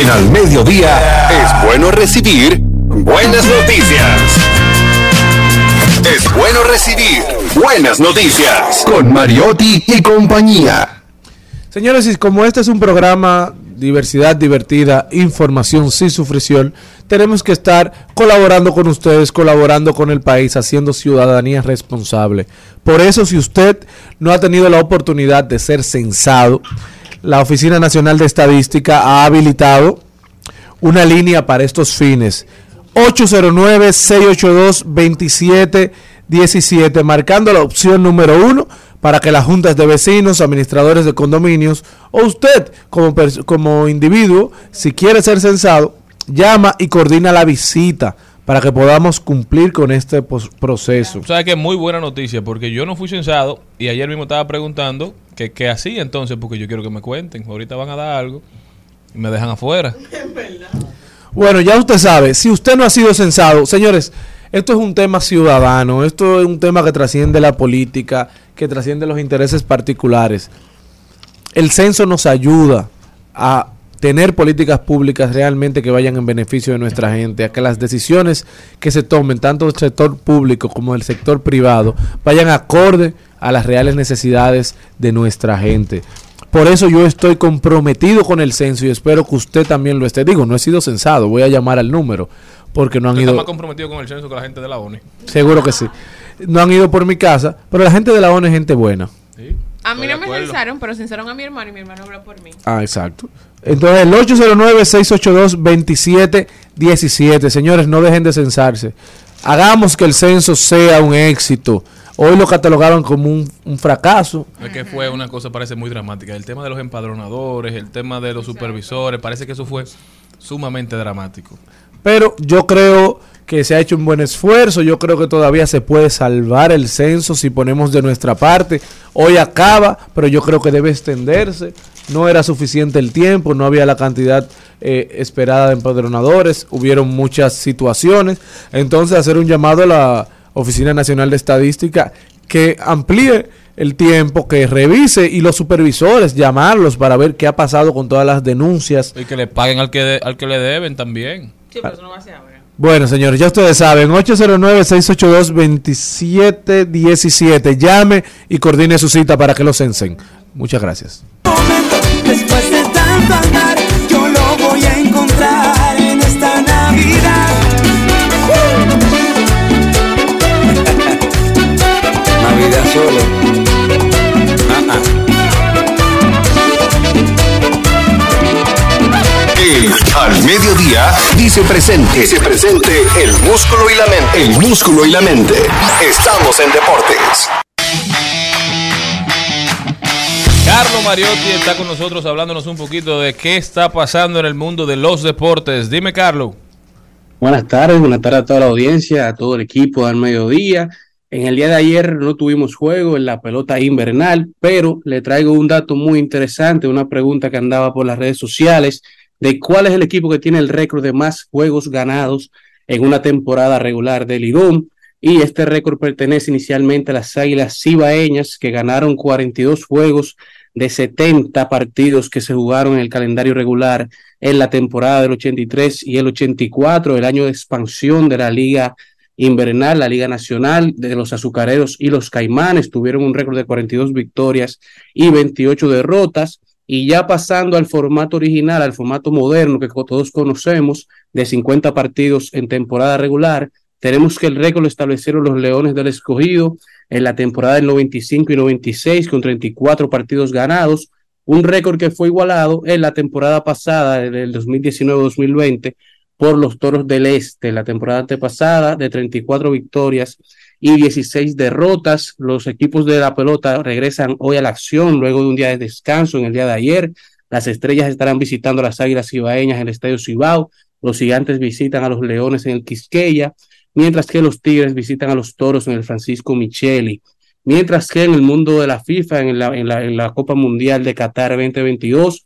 En Al Mediodía es bueno recibir buenas noticias. Es bueno recibir buenas noticias con Mariotti y compañía. Señores, y como este es un programa diversidad divertida, información sin sufrición, tenemos que estar colaborando con ustedes, colaborando con el país, haciendo ciudadanía responsable. Por eso, si usted no ha tenido la oportunidad de ser censado, la Oficina Nacional de Estadística ha habilitado una línea para estos fines. 809-682-2717, marcando la opción número uno para que las juntas de vecinos, administradores de condominios o usted como, como individuo, si quiere ser censado, llama y coordina la visita para que podamos cumplir con este proceso. O sea que es muy buena noticia porque yo no fui censado y ayer mismo estaba preguntando que qué hacía entonces porque yo quiero que me cuenten. Ahorita van a dar algo y me dejan afuera. Bueno, ya usted sabe, si usted no ha sido censado, señores, esto es un tema ciudadano, esto es un tema que trasciende la política, que trasciende los intereses particulares. El censo nos ayuda a tener políticas públicas realmente que vayan en beneficio de nuestra gente, a que las decisiones que se tomen, tanto del sector público como del sector privado, vayan acorde a las reales necesidades de nuestra gente. Por eso yo estoy comprometido con el censo y espero que usted también lo esté. Digo, no he sido censado, voy a llamar al número, porque no han ido... más comprometido con el censo que la gente de la ONU. Seguro que sí. No han ido por mi casa, pero la gente de la ONU es gente buena. Sí, A mí no me censaron, pero censaron a mi hermano y mi hermano habló por mí. Ah, exacto. Entonces, el 809-682-2717. Señores, no dejen de censarse. Hagamos que el censo sea un éxito. Hoy lo catalogaron como un, un fracaso. Es que fue una cosa, parece muy dramática. El tema de los empadronadores, el tema de los supervisores, parece que eso fue sumamente dramático. Pero yo creo que se ha hecho un buen esfuerzo. Yo creo que todavía se puede salvar el censo si ponemos de nuestra parte. Hoy acaba, pero yo creo que debe extenderse. No era suficiente el tiempo, no había la cantidad eh, esperada de empadronadores, hubieron muchas situaciones. Entonces, hacer un llamado a la Oficina Nacional de Estadística que amplíe el tiempo, que revise y los supervisores llamarlos para ver qué ha pasado con todas las denuncias. Y que le paguen al que, de- al que le deben también. Sí, pero eso no va a ser ahora. Bueno, señores, ya ustedes saben, 809-682-2717. Llame y coordine su cita para que lo censen. Muchas gracias. Momento, después de tanto andar, yo lo voy a encontrar en esta Navidad. Navidad solo. Ah, ah. El Al Mediodía dice presente. Dice presente el músculo y la mente. El músculo y la mente. Estamos en deportes. Carlos Mariotti está con nosotros hablándonos un poquito de qué está pasando en el mundo de los deportes. Dime, Carlos. Buenas tardes, buenas tardes a toda la audiencia, a todo el equipo al mediodía. En el día de ayer no tuvimos juego en la pelota invernal, pero le traigo un dato muy interesante, una pregunta que andaba por las redes sociales de cuál es el equipo que tiene el récord de más juegos ganados en una temporada regular de Ligón. Y este récord pertenece inicialmente a las Águilas Cibaeñas, que ganaron 42 juegos de 70 partidos que se jugaron en el calendario regular en la temporada del 83 y el 84, el año de expansión de la Liga Invernal, la Liga Nacional de los Azucareros y los Caimanes tuvieron un récord de 42 victorias y 28 derrotas. Y ya pasando al formato original, al formato moderno que todos conocemos, de 50 partidos en temporada regular, tenemos que el récord establecieron los Leones del Escogido en la temporada del 95 y 96 con 34 partidos ganados, un récord que fue igualado en la temporada pasada del 2019-2020 por los Toros del Este, la temporada antepasada de 34 victorias y 16 derrotas. Los equipos de la pelota regresan hoy a la acción luego de un día de descanso en el día de ayer. Las estrellas estarán visitando a las Águilas Cibaeñas en el Estadio Cibao. Los gigantes visitan a los Leones en el Quisqueya, mientras que los Tigres visitan a los Toros en el Francisco Micheli. Mientras que en el mundo de la FIFA, en la, Copa Mundial de Qatar 2022,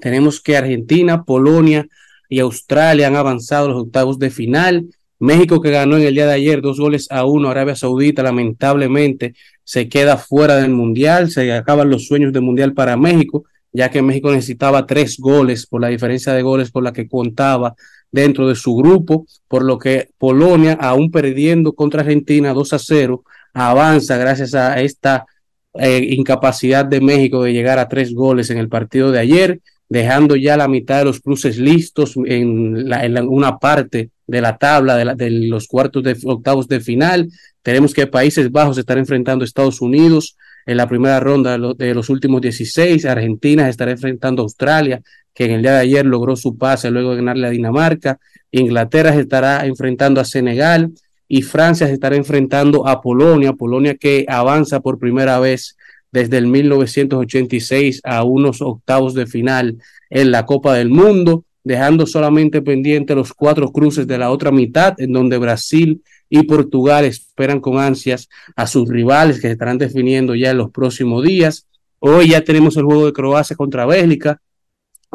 tenemos que Argentina, Polonia y Australia han avanzado a los octavos de final. México que ganó en el día de ayer dos goles a uno, Arabia Saudita lamentablemente se queda fuera del Mundial, se acaban los sueños del Mundial para México, ya que México necesitaba tres goles por la diferencia de goles por la que contaba dentro de su grupo, por lo que Polonia, aún perdiendo contra Argentina 2 a 0, avanza gracias a esta eh, incapacidad de México de llegar a tres goles en el partido de ayer, dejando ya la mitad de los cruces listos en, la, una parte de la tabla de, los cuartos de octavos de final. Tenemos que Países Bajos estará enfrentando a Estados Unidos en la primera ronda de, de los últimos 16. Argentina estará enfrentando a Australia, que en el día de ayer logró su pase luego de ganarle a Dinamarca. Inglaterra se estará enfrentando a Senegal y Francia se estará enfrentando a Polonia. Polonia que avanza por primera vez desde el 1986 a unos octavos de final en la Copa del Mundo, dejando solamente pendiente los cuatro cruces de la otra mitad, en donde Brasil y Portugal esperan con ansias a sus rivales que se estarán definiendo ya en los próximos días. Hoy ya tenemos el juego de Croacia contra Bélgica,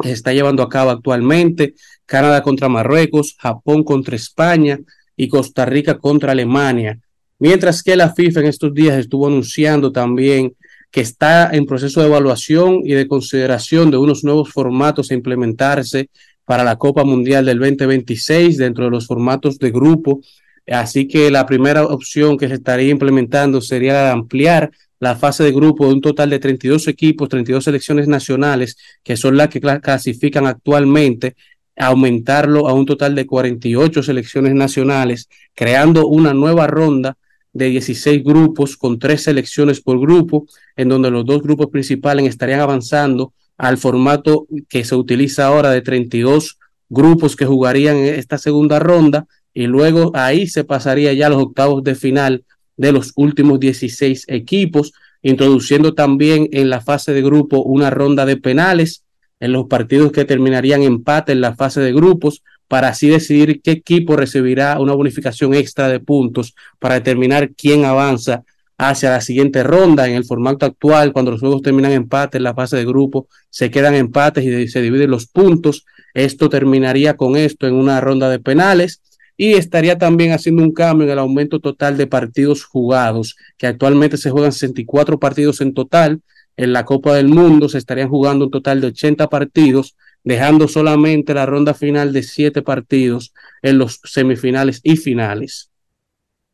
se está llevando a cabo actualmente, Canadá contra Marruecos, Japón contra España y Costa Rica contra Alemania. Mientras que la FIFA en estos días estuvo anunciando también que está en proceso de evaluación y de consideración de unos nuevos formatos a implementarse para la Copa Mundial del 2026 dentro de los formatos de grupo. Así que la primera opción que se estaría implementando sería ampliar la fase de grupo de un total de 32 equipos, 32 selecciones nacionales, que son las que clasifican actualmente, aumentarlo a un total de 48 selecciones nacionales, creando una nueva ronda de 16 grupos con tres selecciones por grupo, en donde los dos grupos principales estarían avanzando al formato que se utiliza ahora de 32 grupos que jugarían esta segunda ronda y luego ahí se pasaría ya a los octavos de final de los últimos 16 equipos, introduciendo también en la fase de grupo una ronda de penales en los partidos que terminarían empate en la fase de grupos para así decidir qué equipo recibirá una bonificación extra de puntos para determinar quién avanza hacia la siguiente ronda. En el formato actual, cuando los juegos terminan empate en la fase de grupo, se quedan empates y se dividen los puntos. Esto terminaría con esto en una ronda de penales y estaría también haciendo un cambio en el aumento total de partidos jugados, que actualmente se juegan 64 partidos en total. En la Copa del Mundo se estarían jugando un total de 80 partidos, dejando solamente la ronda final de 7 partidos en los semifinales y finales.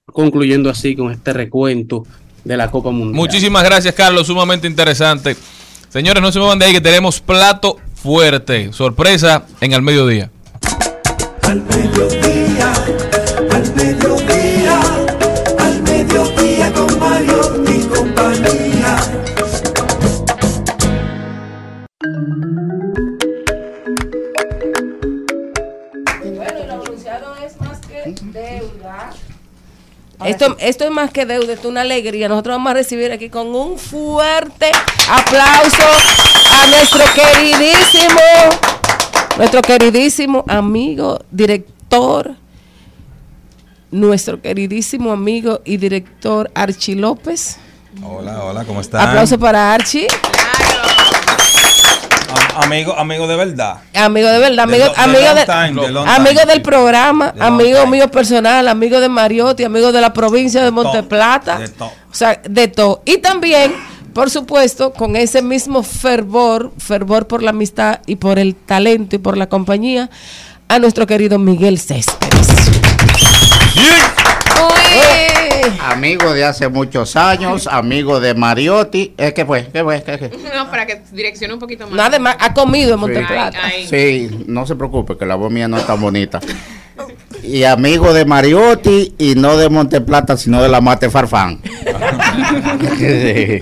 Concluyendo así con este recuento de la Copa Mundial. Muchísimas gracias, Carlos, sumamente interesante. Señores, no se muevan de ahí que tenemos plato fuerte. Sorpresa en el mediodía. Al mediodía, Esto, esto es más que deuda, esto es una alegría. Nosotros vamos a recibir aquí con un fuerte aplauso a nuestro queridísimo, nuestro queridísimo amigo, director, nuestro queridísimo amigo y director Archie López. Hola, hola, ¿cómo están? Aplauso para Archie. Am- amigo, amigo de verdad. Amigo de verdad, amigo, De lo- de amigo, de- time, de long amigo time. del programa, amigo time. mío personal, amigo de Mariotti, amigo de la provincia de Monteplata. De todo. O sea, de todo. Y también, por supuesto, con ese mismo fervor, fervor por la amistad y por el talento y por la compañía, a nuestro querido Miguel Céspedes. Amigo de hace muchos años, amigo de Mariotti. ¿Eh, ¿Qué fue? ¿Qué fue? ¿Qué, qué? No, para que direccione un poquito más. Nada más, ha comido en. Monteplata. Sí, no se preocupe, que la voz mía no es tan bonita. Y amigo de Mariotti y no de Monteplata, sino de la Mate Farfán. Sí.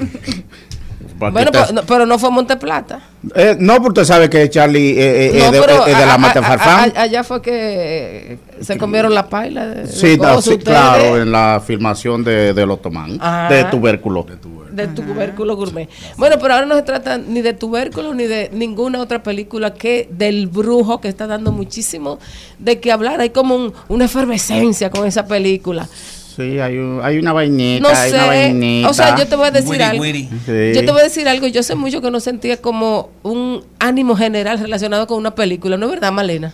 Bueno, pero no, pero no fue Monteplata. Eh, no, porque usted sabe que Charlie eh, eh, No, de, pero es de a- la allá fue que se comieron la paila. De, Sí, de no, sí, claro, en la filmación de, del otomán, Ajá. de tubérculo. de tubérculo gourmet. Bueno, pero ahora no se trata ni de tubérculo ni de ninguna otra película que del brujo que está dando muchísimo de que hablar. Hay como un- una efervescencia con esa película. Sí, hay, un- hay una vainita, No hay sé, una vainita. o sea, yo te voy a decir Witty, algo. witty. Sí. Yo te voy a decir algo, yo sé mucho que no sentía como un ánimo general relacionado con una película, ¿no es verdad, Malena?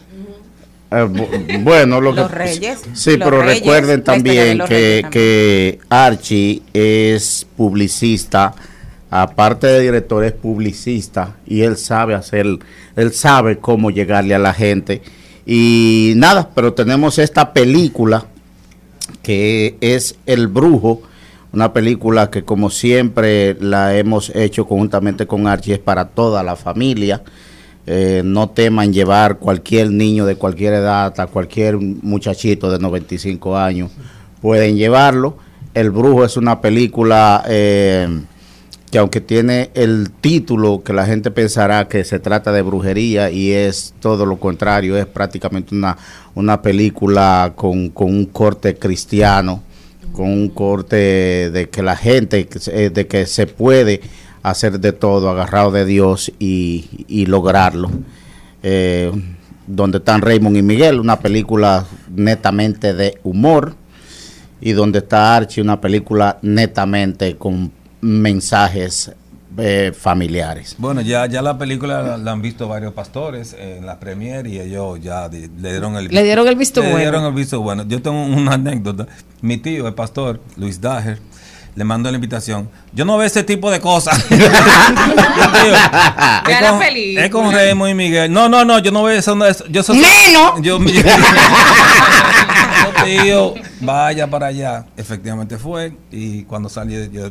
Eh, bu- bueno, lo Los que, Reyes, Sí, los pero Reyes, recuerden también que, también. que Archie es publicista, aparte de director, es publicista y él sabe hacer, él sabe cómo llegarle a la gente. Y nada, pero tenemos esta película que es El Brujo, una película que como siempre la hemos hecho conjuntamente con Archie, es para toda la familia. Eh, no teman llevar cualquier niño de cualquier edad, a cualquier muchachito de 95 años, pueden llevarlo. El Brujo es una película eh, que aunque tiene el título que la gente pensará que se trata de brujería y es todo lo contrario, es prácticamente una, una película con, con un corte cristiano, con un corte de que la gente, eh, de que se puede hacer de todo agarrado de Dios y, lograrlo. Eh, donde están Raymond y Miguel, una película netamente de humor, y donde está Archie, una película netamente con mensajes eh, familiares. Bueno, ya, ya la película la, la han visto varios pastores en la premier y ellos ya le dieron el Le dieron el visto le bueno. dieron el visto bueno. Yo tengo una anécdota. Mi tío, el pastor, Luis Dager, le mandó la invitación. Yo no veo ese tipo de cosas. Tío, es, con, es con Raymond y Miguel. No, no, no, yo no veo eso. no, eso- yo soy, ¡Neno! Yo, yo- Yo, tío, vaya para allá. Efectivamente fue. Y cuando salí, yo,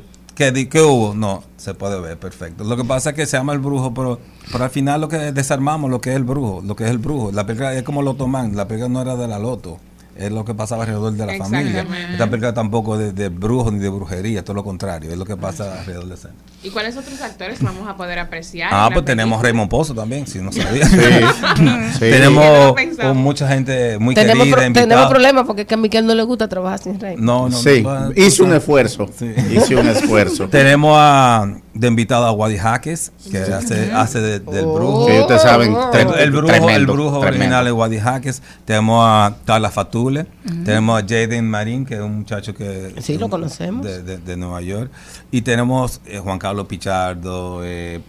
¿qué, hubo? No, se puede ver, perfecto. Lo que pasa es que se llama el brujo, pero, pero al final lo que desarmamos lo que es el brujo, lo que es el brujo. La película es como Loto Man, la película no era de la Loto. Es lo que pasaba alrededor de la familia. Esta película tampoco de, de brujo ni de brujería, todo lo contrario, es lo que pasa alrededor de esa. ¿Y cuáles otros actores vamos a poder apreciar? Ah, pues tenemos película? Raymond Pozo también, si no sabía. Sí. tenemos Que no oh, mucha gente muy tenemos, querida, pro- tenemos problemas porque es que a Miguel no le gusta trabajar sin rey. No, no, Sí, no, hizo un no. esfuerzo. Sí. Hizo un esfuerzo. Tenemos a, de invitado a Wadi Jaques, que hace, hace de- del brujo. Sí, ustedes saben, Oh. El, brujo, tremendo, el brujo tremendo. original es Wadi Jaques. Tenemos a Tala Fatule. Tenemos a Jaden Marín, que es un muchacho que. Sí, lo conocemos. De, de- de Nueva York. Y tenemos eh, Juan Carlos Pichardo. Eh,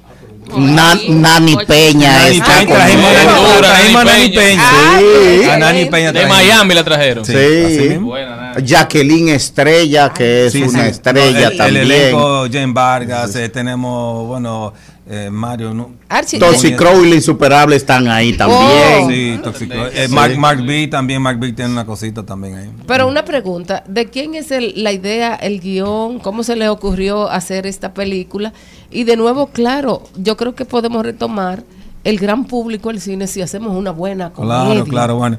Na- Nani Peña Nani está Peña, con trajimos a él. Nani- Dura, trajimos a Nani Nani Peña. Peña. Sí. A Nani Peña De trajimos. Miami la trajeron. Sí, Sí. así mismo. Buena, nada. Jacqueline Estrella, que es Sí, una sí. estrella No, el, también. El elenco, Jane Vargas, eh, tenemos, bueno, eh, Mario, ¿no? Archie, Toxic Crow y la Insuperable están ahí también. Sí, Toxic Crow. Eh, Mark, Mark B también, Mark B tiene una cosita también ahí. Pero una pregunta, ¿de quién es el- la idea, el guion? ¿Cómo se le ocurrió hacer esta película? Y de nuevo, claro, yo creo que podemos retomar el gran público del cine si hacemos una buena comedia. Claro, claro, bueno.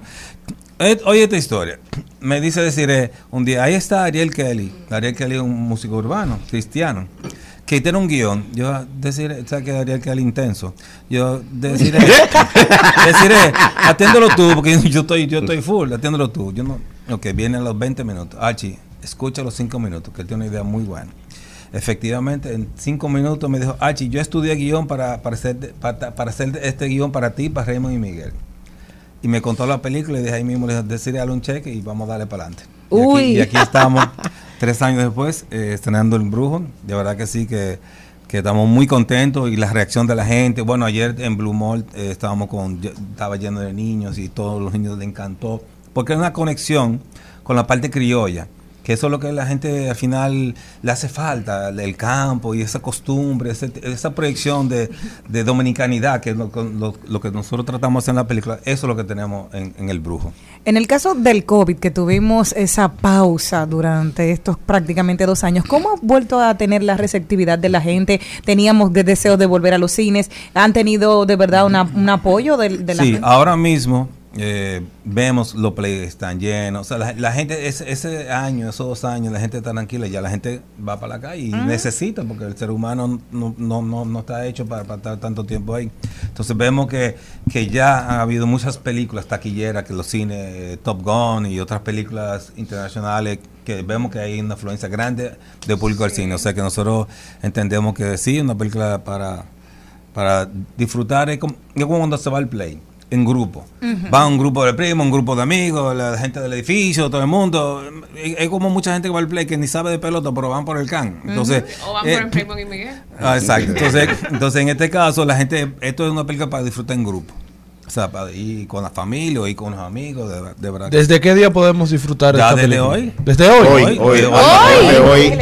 Eh, Oye esta historia. Me dice decir eh, un día, ahí está Ariel Kelly. Ariel Kelly es un músico urbano, cristiano. Que tiene un guion. Yo decir, ¿sabes que Ariel Kelly intenso? Yo deciré, deciré, atiéndolo tú, porque yo estoy, yo estoy full, atiéndolo tú. Yo no, ok, vienen los 20 minutos. Archie, escucha los 5 minutos, que él tiene una idea muy buena. Efectivamente, en 5 minutos me dijo, Archie, yo estudié guion para, para, hacer, para, para hacer este guion para ti, para Raymond y Miguel. Y me contó la película y dije ahí mismo, le dije, decirle dale un cheque y vamos a darle para adelante. Y aquí, Uy. y aquí estamos, tres años después, eh, estrenando El Brujo. De verdad que sí, que, que estamos muy contentos y la reacción de la gente. Bueno, ayer en Blue Mall eh, estábamos con, estaba lleno de niños y todos los niños les encantó. Porque es una conexión con la parte criolla. Que eso es lo que la gente al final le hace falta, el campo y esa costumbre, ese- esa proyección de, de dominicanidad, que es lo, lo- lo que nosotros tratamos en la película, eso es lo que tenemos en, en El Brujo. En el caso del COVID, que tuvimos esa pausa durante estos prácticamente dos años, ¿cómo ha vuelto a tener la receptividad de la gente? Teníamos de deseo de volver a los cines. ¿Han tenido de verdad una- un apoyo de, de la sí, gente? ahora mismo eh, vemos los play están llenos. O sea, la, la gente, ese, ese año, esos dos años, la gente está tranquila. Ya la gente va para la calle y necesita, porque el ser humano no, no, no, no está hecho para, para estar tanto tiempo ahí. Entonces vemos que, que ya ha habido muchas películas taquilleras, que los cines, eh, Top Gun y otras películas internacionales, que vemos que hay una afluencia grande de público al cine. O sea que nosotros entendemos que sí, una película para para disfrutar es como, es como cuando se va al play en grupo. Ujú. Va un grupo de primos, un grupo de amigos, la gente del edificio, todo el mundo. Es, como mucha gente que va al play que ni sabe de pelota, pero van por el can. Entonces, O van eh, por el Raymond y Miguel. ah, exacto. Entonces, entonces, en este caso, la gente, esto es una película para disfrutar en grupo. O sea, ir con la familia o ir con los amigos, de, de verdad. ¿Desde qué día podemos disfrutar Ya esta desde película? hoy. ¿Desde hoy? Hoy, hoy, hoy, desde hoy,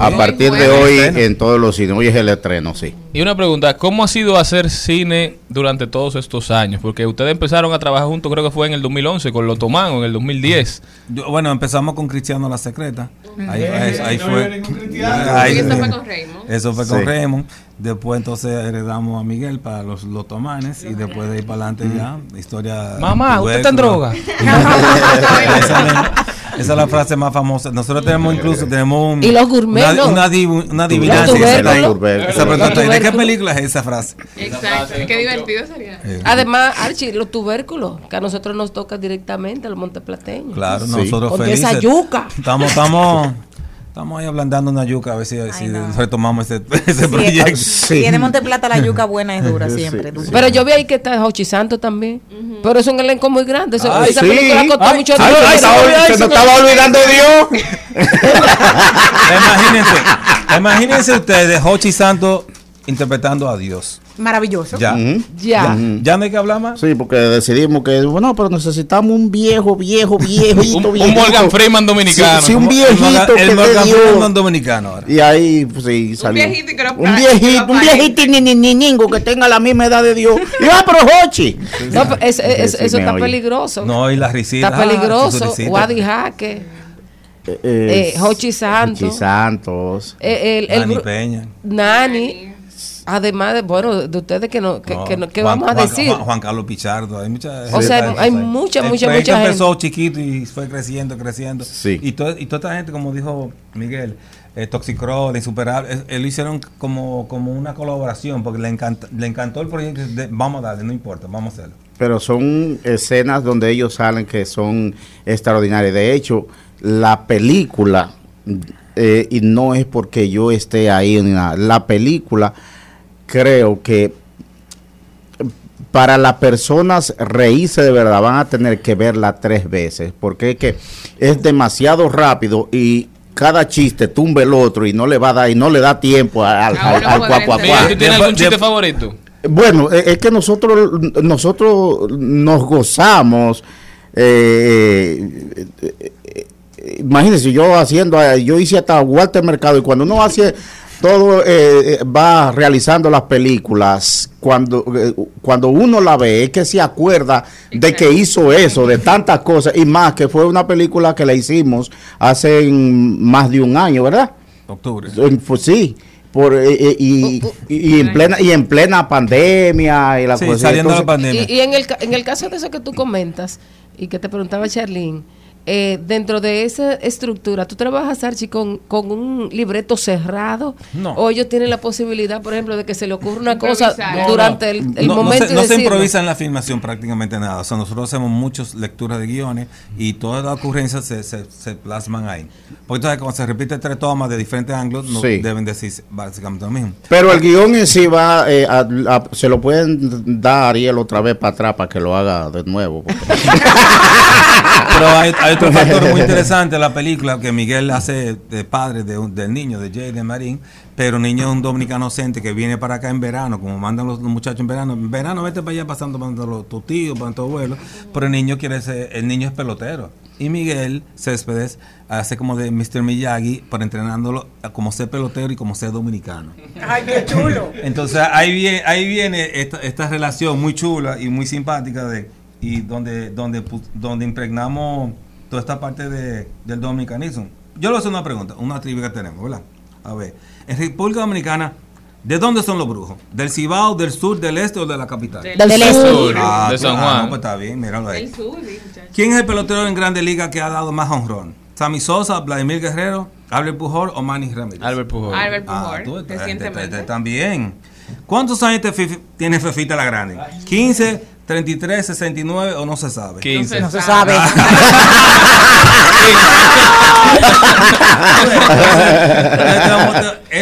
a Hoy. partir de hoy en todos los cines. Hoy es el estreno, sí. Y una pregunta, ¿cómo ha sido hacer cine durante todos estos años? Porque ustedes empezaron a trabajar juntos, creo que fue en el 2011, con Los Tomán, o en el 2010. Yo- bueno, empezamos con Cristiano La Secreta. Ahí, ahí- ahí fue. Ahí- eso fue con Raymond. Eso fue con Sí. Raymond. Después entonces heredamos a Miguel para los lotomanes y después de ahí para adelante ya, historia... Mamá, ¿usted está en droga? esa, es la frase más famosa. Nosotros tenemos incluso, tenemos un- Y los gourmet, una, ¿no? una, div- una ¿De qué película es esa frase? Exacto. Qué divertido sería. Además, Archie, los tubérculos, que a nosotros nos toca directamente, los monteplateños. Claro, nosotros Porque felices. esa yuca. Estamos, estamos, estamos ahí ablandando una yuca a ver si, si retomamos ese, ese Sí, proyecto. Tiene Monteplata la yuca buena, es dura siempre. Pero yo vi ahí que está Jochi Santo también. Pero es un elenco muy grande. Eso- Ay, esa sí. película costó Ay, mucho dinero. se- se nos estaba olvidando Dios. imagínense, imagínense ustedes, Hochi Santos interpretando a Dios. Maravilloso. Ya. Ya. ¿Ya no hay que hablar más? Sí, porque decidimos que, bueno, pero necesitamos un viejo, viejo, viejito, Un- un viejito. Morgan Freeman dominicano. Sí, sí, un El viejito que el Morgan Freeman dominicano ahora. Y ahí, pues sí, salió. viejito y que lo un viejito, un viejito ni, ni, ni, ningo que tenga la misma edad de Dios. Y va, pero Hochi. No, pero es- es- Sí, eso está oye. peligroso. No, y la risita. Está ah, peligroso. Wadi Jaque. Eh, Eh, Hochi Santos. Hochi Santos. eh, el, el Dani gru- Peña. Nani. Además de, bueno, de ustedes que no, que, No, que no- ¿qué Juan- vamos a Juan- decir? Juan, Juan Carlos Pichardo, hay mucha O sea, hay ahí. mucha, El mucha, proyecto mucha empezó chiquito y fue creciendo, creciendo. Y, todo, y toda esta gente, como dijo Miguel, eh, Toxicro, Insuperable, eh, eh, lo hicieron como, como una colaboración porque le, encanta, le encantó el proyecto. de, vamos a darle, no importa, vamos a hacerlo. Pero son escenas donde ellos salen que son extraordinarias. De hecho, la película, eh, y no es porque yo esté ahí ni nada, la película creo que para las personas reírse de verdad van a tener que verla tres veces, porque es que es demasiado rápido y cada chiste tumba el otro y no le va a dar y no le da tiempo al, al, al cuá, cuá, Mira, cuá. ¿tú tienes algún chiste favorito? Bueno, eh, es que nosotros nosotros nos gozamos. eh, eh, eh, eh, imagínense, yo haciendo, yo hice hasta Walter Mercado y cuando uno hace todo, eh, eh, va realizando las películas, cuando, eh, cuando uno la ve, es que se acuerda de que hizo eso, de tantas cosas y más, que fue una película que la hicimos hace más de un año, ¿verdad? Octubre. Pues sí. Por, eh, eh, y, y- y en plena y en plena pandemia y la Sí, cosa. saliendo de la pandemia. Y, y en, el, ca- en el caso de eso que tú comentas y que te preguntaba Charlene, eh, dentro de esa estructura, ¿tú trabajas, Archie, con, con un libreto cerrado? No. ¿O ellos tienen la posibilidad, por ejemplo, de que se le ocurra una cosa durante el, el no, no momento se, no se improvisa en la filmación prácticamente nada. O sea, nosotros hacemos muchas lecturas de guiones y todas las ocurrencias se, se, se plasman ahí. Porque entonces cuando se repite tres tomas de diferentes ángulos, no Sí. deben decir básicamente lo mismo. pero el guion en sí va, eh, a- a- se lo pueden dar a Ariel otra vez para atrás para que lo haga de nuevo. porque- Pero hay, hay otro factor muy interesante de la película que Miguel hace de padre de un- del niño, de Jay de Marín, pero el niño es un dominicano docente que viene para acá en verano, como mandan los, los muchachos en verano. En verano vete para allá pasando para los, tus tíos, para tu abuelo, pero el niño quiere ser, el niño es pelotero. Y Miguel Céspedes hace como de Mr. Miyagi para entrenándolo como ser pelotero y como ser dominicano. Ay, qué chulo. Entonces ahí viene, ahí viene esta, esta relación muy chula y muy simpática de y donde donde donde impregnamos toda esta parte de, del dominicanismo. Yo le voy a hacer una pregunta, una trivia que tenemos, ¿verdad? A ver, en República Dominicana, ¿de dónde son los brujos? ¿Del Cibao, del sur, del este o de la capital? Del Del sur. sur, de San ah, Juan. no, pues está bien, míralo ahí. El sur, sí. ¿Quién es el pelotero en Grande Liga que ha dado más honrón? ¿Sammy Sosa, Vladimir Guerrero, Albert Pujol o Manny Ramírez? Albert Pujol. Albert Ah, Pujol, tú, te- recientemente. te- te- también. ¿Cuántos años tiene Fefita la Grande? ¿15, 33, 69 o no se sabe? 15. No se sabe.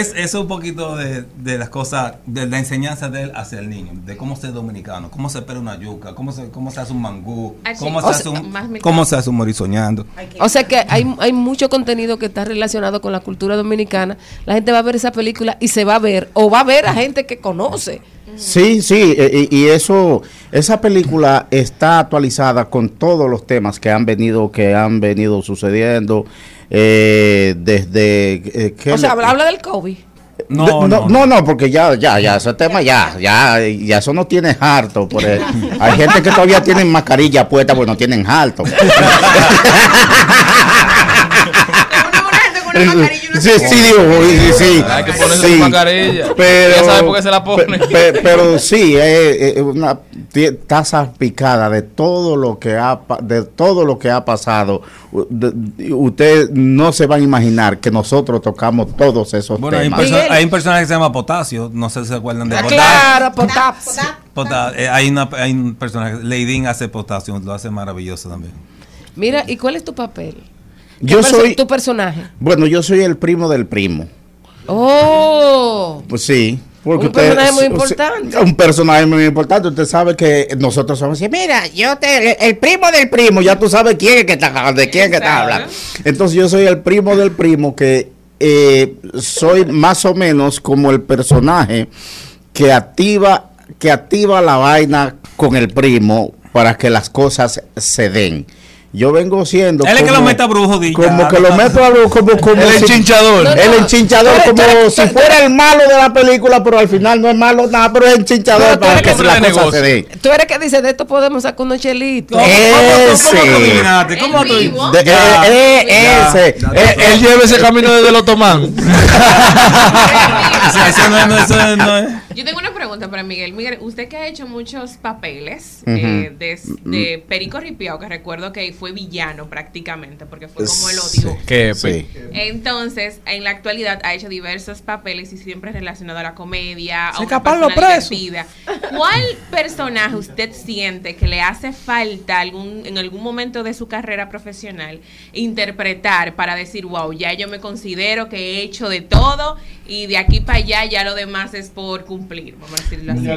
Es, eso es un poquito de, de las cosas, de la enseñanza de él hacia el niño, de cómo ser dominicano, cómo se espera una yuca, cómo se, cómo se hace un mangú, Ah, cómo, O se, hace un, cómo se hace un morisoñando. O sea que hay, hay mucho contenido que está relacionado con la cultura dominicana. La gente va a ver esa película y se va a ver, o va a ver a gente que conoce. Sí, sí, e- y, y eso, esa película está actualizada con todos los temas que han venido, que han venido sucediendo eh, desde. eh, ¿qué O sea, habla, habla del COVID. No, De- no, no, no, no, porque ya, ya, ya, ese tema ya, ya, ya eso no tiene harto. Por el- hay gente que todavía tienen mascarilla puesta, pues no tienen harto. Sí, sí, digo, sí, sí. Hay que ponerse sí, mascarilla. Pero, Ya sabe por qué se la pone. pe- pe- pero sí, es una tie- taza picada de todo lo que ha de todo lo que ha pasado. U- de- Usted no se van a imaginar que nosotros tocamos todos esos Bueno, hay un, temas. perso- hay un personaje que se llama Potasio, no sé si se acuerdan de Ah, Potasio. claro, Potaps. Pota- eh, hay, una, hay un personaje, Leidín hace Potasio, lo hace maravilloso también. Mira, ¿y cuál es tu papel? Yo ¿Qué perso- soy, tu personaje. bueno, yo soy el primo del primo. Oh, Pues sí. Porque Un personaje muy importante. Un personaje muy importante. Usted sabe que nosotros somos así, mira, yo te, el, el primo del primo, ya tú sabes quién es que está, de quién es que está hablando. Entonces yo soy el primo del primo que eh, soy más o menos como el personaje que activa, que activa la vaina con el primo para que las cosas se den. Yo vengo siendo. Él es que como- lo mete a brujo, di, Como que lo meto a lo- como, como El enchinchador. el enchinchador, como si tú- fuera el malo de la película, pero al final no es malo nada, pero es enchinchador para eres que que se la cosa se dé. tú eres que dice de esto podemos sacar unos chelitos. ¿Cómo, cómo, cómo, cómo tú Ese. adivinaste? ¿Cómo tú- eh, eh, ese. Ya. Eh, Él lleva ese camino desde el otomán. O sea, eso no es- no, eso no es. Yo tengo una pregunta para Miguel. Miguel, usted que ha hecho muchos papeles eh, de, de Perico Ripiao, que recuerdo que fue villano prácticamente, porque fue como el odio. Sí. Entonces, en la actualidad ha hecho diversos papeles y siempre relacionado a la comedia, Se escapan los presos. ¿Cuál personaje usted siente que le hace falta algún en algún momento de su carrera profesional interpretar para decir, wow, ya yo me considero que he hecho de todo y de aquí para allá ya lo demás es por cumplir, vamos a decirlo así.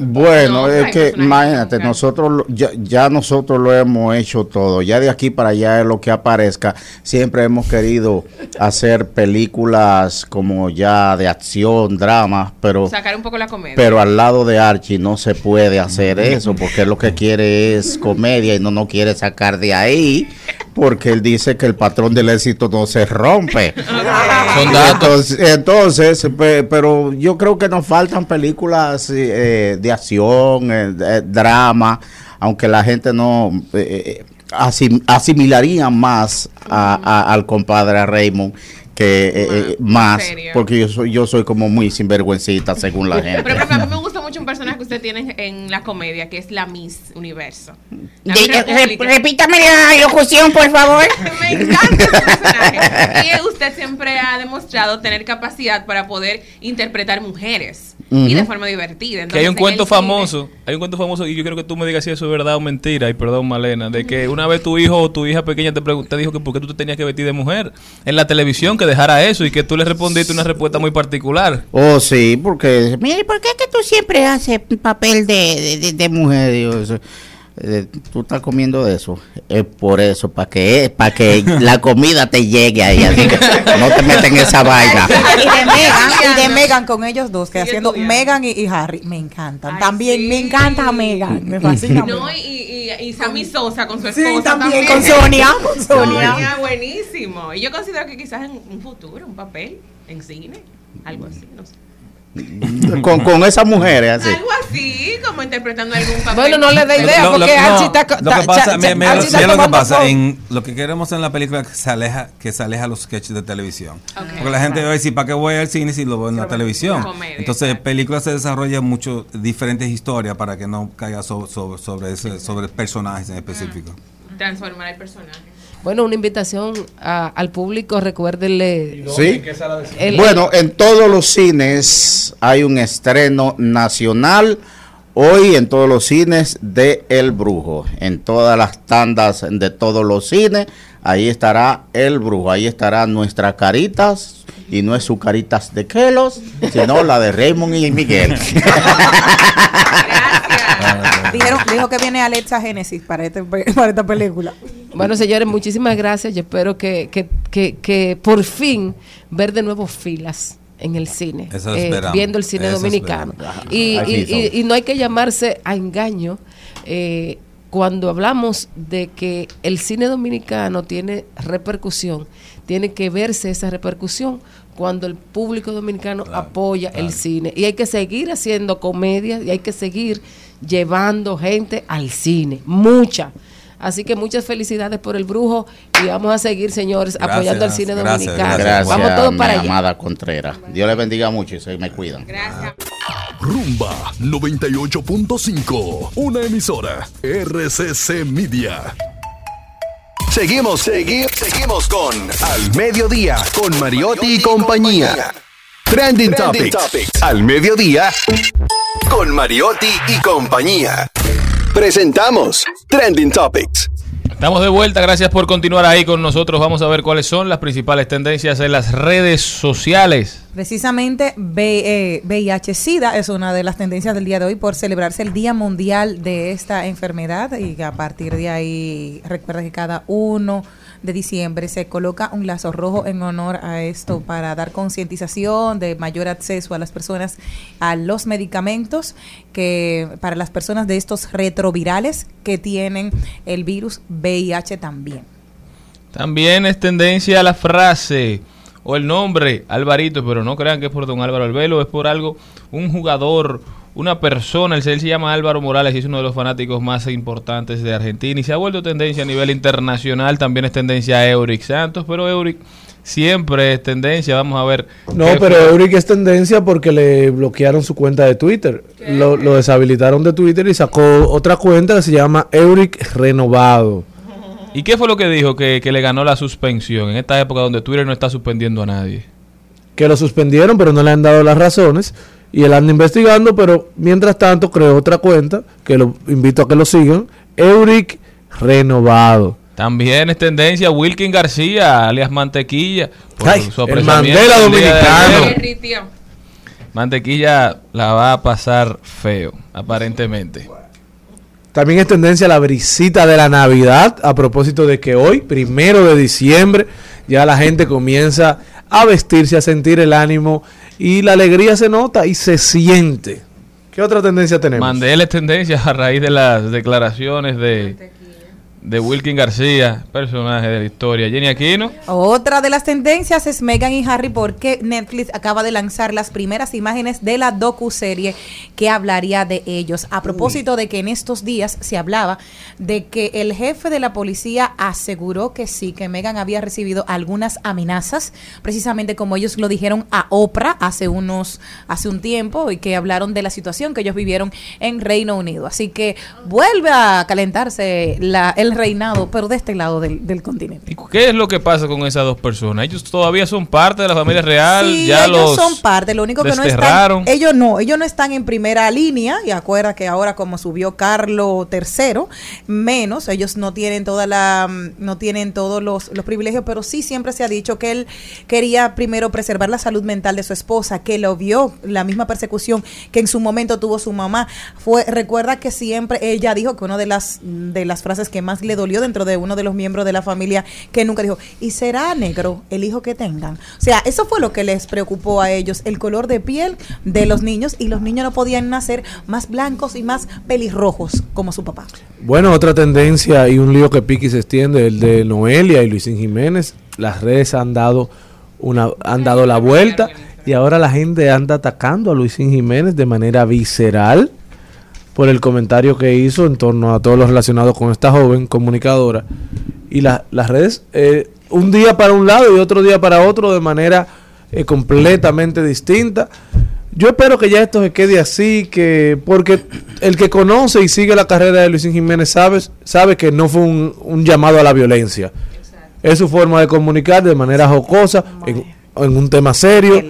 Bueno, No, es que imagínate, nosotros lo- ya, ya nosotros lo hemos hecho todo. Ya de aquí para allá es lo que aparezca. Siempre hemos querido hacer películas como ya de acción, drama, pero Sacar un poco la comedia. pero al lado de Archie no se puede hacer eso porque lo que quiere es comedia y no nos quiere sacar de ahí porque él dice que el patrón del éxito no se rompe. Son datos. Entonces, entonces, pe- pero yo creo que nos faltan películas eh, de acción, eh, de- drama, aunque la gente no eh, eh, asim- asimilaría más a- a- al compadre Raymond que eh, eh, más, porque yo soy yo soy como muy sinvergüencita según la gente. Pero, ejemplo, a mí me gusta mucho un personaje que usted tiene en la comedia, que es la Miss Universo. La Miss República. repítame la locución, por favor. Me encanta ese personaje. Y usted siempre ha demostrado tener capacidad para poder interpretar mujeres y de forma divertida. Que hay un Entonces, en cuento cine- famoso, hay un cuento famoso y yo quiero que tú me digas si eso es verdad o mentira, y perdón Malena, de que una vez tu hijo o tu hija pequeña te, pregun- te dijo que por qué tú te tenías que vestir de mujer en la televisión, que dejara eso y que tú le respondiste una respuesta muy particular. Oh, sí, porque Mire, ¿por qué es que tú siempre haces papel de, de, de- de mujer? Dios, eh, tú estás comiendo de eso. Es por eso, para que, para que la comida te llegue ahí. Así que no te metas en esa vaina. Y de Megan, y de Megan con ellos dos, que haciendo Megan y, y Harry, me encantan. también me encanta Megan, me fascina. No, y, y, y Sammy Sosa con su Sí, esposa también, con Sonia, con Sonia. Sonia, buenísimo. Y yo considero que quizás en un futuro, un papel en cine, algo así, no sé. Con, con esas mujeres así. Algo así, como interpretando algún papel. Bueno, no le dé idea Lo- lo- porque no, Archie está. lo que pasa, lo que pasa en lo que queremos en la película es que se aleja que se aleja los sketches de televisión porque la gente va a decir para qué voy al cine si lo veo en la televisión Comedia, entonces películas se desarrollan mucho diferentes historias para que no caiga so- so- sobre ese, sobre personajes en específico Transformar el personaje. Bueno, una invitación a- al público, recuérdenle. Sí. el- Bueno, en todos los cines hay un estreno nacional. Hoy en todos los cines de El Brujo. En todas las tandas de todos los cines. Ahí estará El Brujo. Ahí estará nuestras caritas. Y no es su caritas de Kelos, sino la de Raymond y Miguel. Dijeron, dijo que viene Alexa Genesis para, este, para esta película. Bueno, señores, muchísimas gracias. Yo espero que, que, que, que por fin ver de nuevo filas en el cine, Eso eh, esperamos, viendo el cine eso dominicano. y- y no hay que llamarse a engaño eh, cuando hablamos de que el cine dominicano tiene repercusión, tiene que verse esa repercusión cuando el público dominicano apoya el cine. Y hay que seguir haciendo comedias y hay que seguir llevando gente al cine, mucha. Así que muchas felicidades por el brujo y vamos a seguir, señores, Gracias, apoyando al cine gracias, dominicano. Gracias, vamos todos para allá. amada Contreras. Dios les bendiga mucho y se me cuidan. Rumba 98.5, una emisora RCC Media. Seguimos, seguimos, seguimos con Al Mediodía, con Mariotti y compañía. Trending, Topics. Al Mediodía, con Mariotti y compañía. Presentamos Trending Topics. Estamos de vuelta, gracias por continuar ahí con nosotros. Vamos a ver cuáles son las principales tendencias en las redes sociales. Precisamente eh, VIH-Sida es una de las tendencias del día de hoy por celebrarse el Día Mundial de esta enfermedad y que a partir de ahí recuerda que cada uno de diciembre se coloca un lazo rojo en honor a esto para dar concientización de mayor acceso a las personas a los medicamentos que para las personas de estos retrovirales que tienen el virus VIH también. También es tendencia la frase o el nombre Alvarito, pero no crean que es por don Álvaro Albelo, es por algo, un jugador, una persona, él se, él se llama Álvaro Morales y es uno de los fanáticos más importantes de Argentina y se ha vuelto tendencia a nivel internacional, también es tendencia Euric Santos, pero Euric siempre es tendencia, vamos a ver. No, pero fue. Euric es tendencia porque le bloquearon su cuenta de Twitter. Lo, lo deshabilitaron de Twitter y sacó otra cuenta que se llama Euric Renovado. ¿Y qué fue lo que dijo que, que le ganó la suspensión en esta época donde Twitter no está suspendiendo a nadie? Que lo suspendieron, pero no le han dado las razones. Y él anda investigando, pero mientras tanto creó otra cuenta que lo invito a que lo sigan. Euric Renovado. También es tendencia Wilkin García, alias Mantequilla. por Ay, su el Mandela dominicano. Mantequilla la va a pasar feo, aparentemente. También es tendencia la brisita de la Navidad, a propósito de que hoy, primero de diciembre, ya la gente comienza a vestirse, a sentir el ánimo y la alegría se nota y se siente. ¿Qué otra tendencia tenemos? Mandela es tendencia a raíz de las declaraciones de, de Wilkin García, personaje de la historia. Jenny Aquino. Otra de las tendencias es Meghan y Harry porque Netflix acaba de lanzar las primeras imágenes de la docuserie que hablaría de ellos. A propósito de que en estos días se hablaba de que el jefe de la policía aseguró que sí, que Meghan había recibido algunas amenazas, precisamente como ellos lo dijeron a Oprah hace unos hace un tiempo y que hablaron de la situación que ellos vivieron en Reino Unido. Así que vuelve a calentarse la, el del reinado, pero de este lado del, del continente. ¿Qué es lo que pasa con esas dos personas? Ellos todavía son parte de la familia real, Sí, ya ellos los son parte, lo único que no están, ellos no, ellos no están en primera línea, y acuerda que ahora como subió Carlos III, menos, ellos no tienen toda la, mm, no tienen todos los, los privilegios, pero sí siempre se ha dicho que él quería primero preservar la salud mental de su esposa, que lo vio, la misma persecución que en su momento tuvo su mamá, fue, recuerda que siempre ella dijo que una de las, de las frases que más le dolió dentro de uno de los miembros de la familia, que nunca dijo, ¿y será negro el hijo que tengan? O sea, eso fue lo que les preocupó a ellos, el color de piel de los niños, y los niños no podían nacer más blancos y más pelirrojos como su papá. Bueno, otra tendencia y un lío que pique y se extiende, el de Noelia y Luisín Jiménez. Las redes han dado una, han dado la vuelta y ahora la gente anda atacando a Luisín Jiménez de manera visceral por el comentario que hizo en torno a todos los relacionados con esta joven comunicadora. Y la- las redes, eh, un día para un lado y otro día para otro de manera eh, completamente distinta. Yo espero que ya esto se quede así, que porque el que conoce y sigue la carrera de Luisín Jiménez sabe, sabe que no fue un, un llamado a la violencia. Es su forma de comunicar de manera jocosa, en, en un tema serio.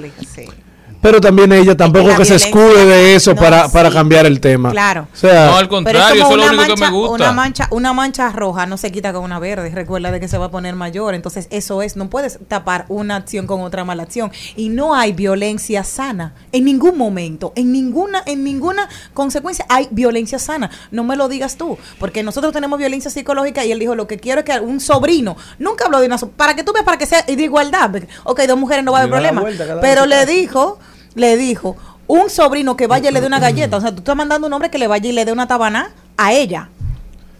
Pero también ella tampoco que se escude de eso no, para, para sí. cambiar el tema. Claro. O sea, No, al contrario, es eso es lo una único que mancha- me gusta. Una mancha, una mancha roja no se quita con una verde. Recuerda de que se va a poner mayor. Entonces, eso es, no puedes tapar una acción con otra mala acción. Y no hay violencia sana. En ningún momento, en ninguna, en ninguna consecuencia hay violencia sana. No me lo digas tú. Porque nosotros tenemos violencia psicológica y él dijo, lo que quiero es que un sobrino, nunca habló de una, para que tú veas, para que sea de igualdad. Ok, dos mujeres no va a haber problema. vuelta Pero le dijo, le dijo, un sobrino que vaya y le dé una galleta. O sea, tú estás mandando un hombre que le vaya y le dé una tabana a ella.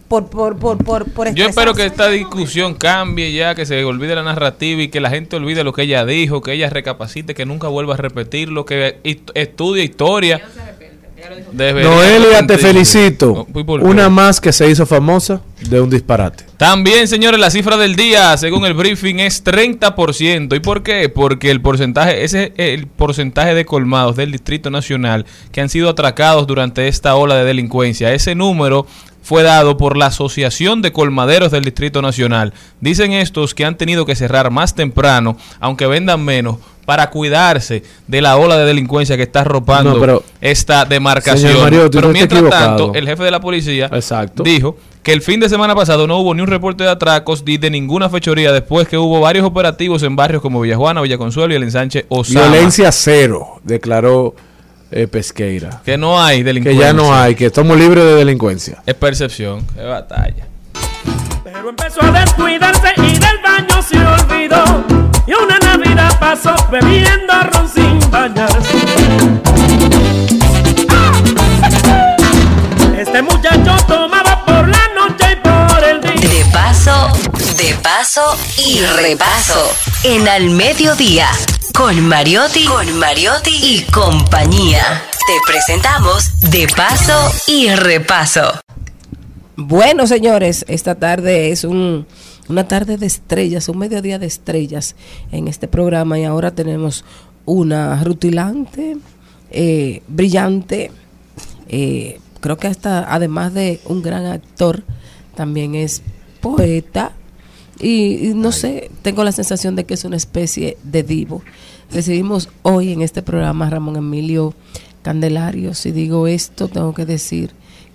Por, por, por, por, por Yo espero que esta discusión cambie ya, que se olvide la narrativa y que la gente olvide lo que ella dijo, que ella recapacite, que nunca vuelva a repetirlo, que estudie historia. Debería Noelia, te felicito. Una más que se hizo famosa de un disparate. También, señores, la cifra del día, según el briefing, es 30%. ¿Y por qué? Porque el porcentaje, ese es el porcentaje de colmados del Distrito Nacional que han sido atracados durante esta ola de delincuencia. Ese número fue dado por la Asociación de Colmaderos del Distrito Nacional. Dicen estos que han tenido que cerrar más temprano, aunque vendan menos, para cuidarse de la ola de delincuencia que está arropando No, pero- esta demarcación. Pero mientras equivocado. tanto, el jefe de la policía dijo que el fin de semana pasado no hubo ni un reporte de atracos ni de ninguna fechoría después que hubo varios operativos en barrios como Villajuana, Villaconsuelo y el ensanche Osama. Violencia cero, declaró eh, Pesqueira. Que no hay Que delincuencia. ya no hay, que estamos libres de delincuencia. Es percepción, es batalla. Pero empezó a descuidarse y del Pasó bebiendo ron sin bañarse. Este muchacho tomaba por la noche y por el día. De paso, de paso y repaso. En al mediodía. Con Mariotti, con Mariotti y compañía. Te presentamos De paso y repaso. Bueno, señores, esta tarde es un, una tarde de estrellas, un mediodía de estrellas en este programa y ahora tenemos una rutilante, eh, brillante, eh, creo que hasta además de un gran actor, también es poeta y, y no sé, tengo la sensación de que es una especie de divo. Recibimos hoy en este programa a Ramón Emilio Candelario. Si digo esto, tengo que decir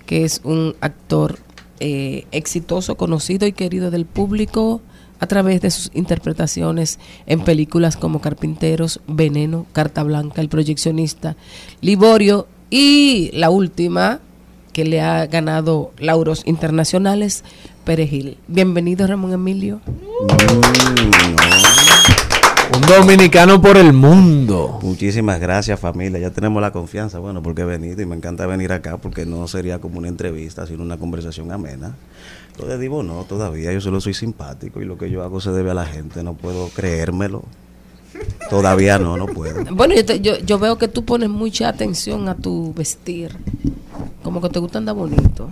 que es un actor eh, exitoso, conocido y querido del público a través de sus interpretaciones en películas como Carpinteros, Veneno, Carta Blanca, El Proyeccionista, Liborio y la última que le ha ganado lauros internacionales, Perejil. Bienvenido Ramón Emilio. Dominicano por el mundo. Muchísimas gracias familia, ya tenemos la confianza, bueno, porque he venido y me encanta venir acá porque no sería como una entrevista, sino una conversación amena. Lo de Divo no, todavía, yo solo soy simpático y lo que yo hago se debe a la gente, no puedo creérmelo. Todavía no, no puedo. Bueno, yo, te- yo, yo veo que tú pones mucha atención a tu vestir, como que te gusta andar bonito.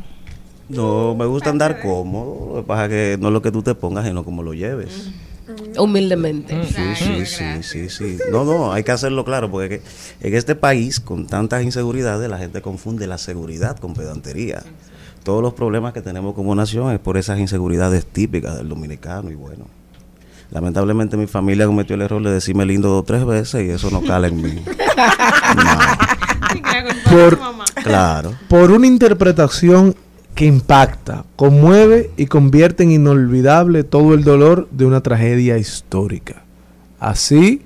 No, me gusta andar cómodo, lo que pasa es que no es lo que tú te pongas, sino como lo lleves. Humildemente. Sí, sí, sí, sí, sí. No, no, hay que hacerlo claro, porque que en este país, con tantas inseguridades, la gente confunde la seguridad con pedantería. todos los problemas que tenemos como nación es por esas inseguridades típicas del dominicano y bueno. Lamentablemente mi familia cometió el error de decirme lindo dos o tres veces y eso no cala en mí. Por, Claro. por una interpretación que impacta, conmueve y convierte en inolvidable todo el dolor de una tragedia histórica. Así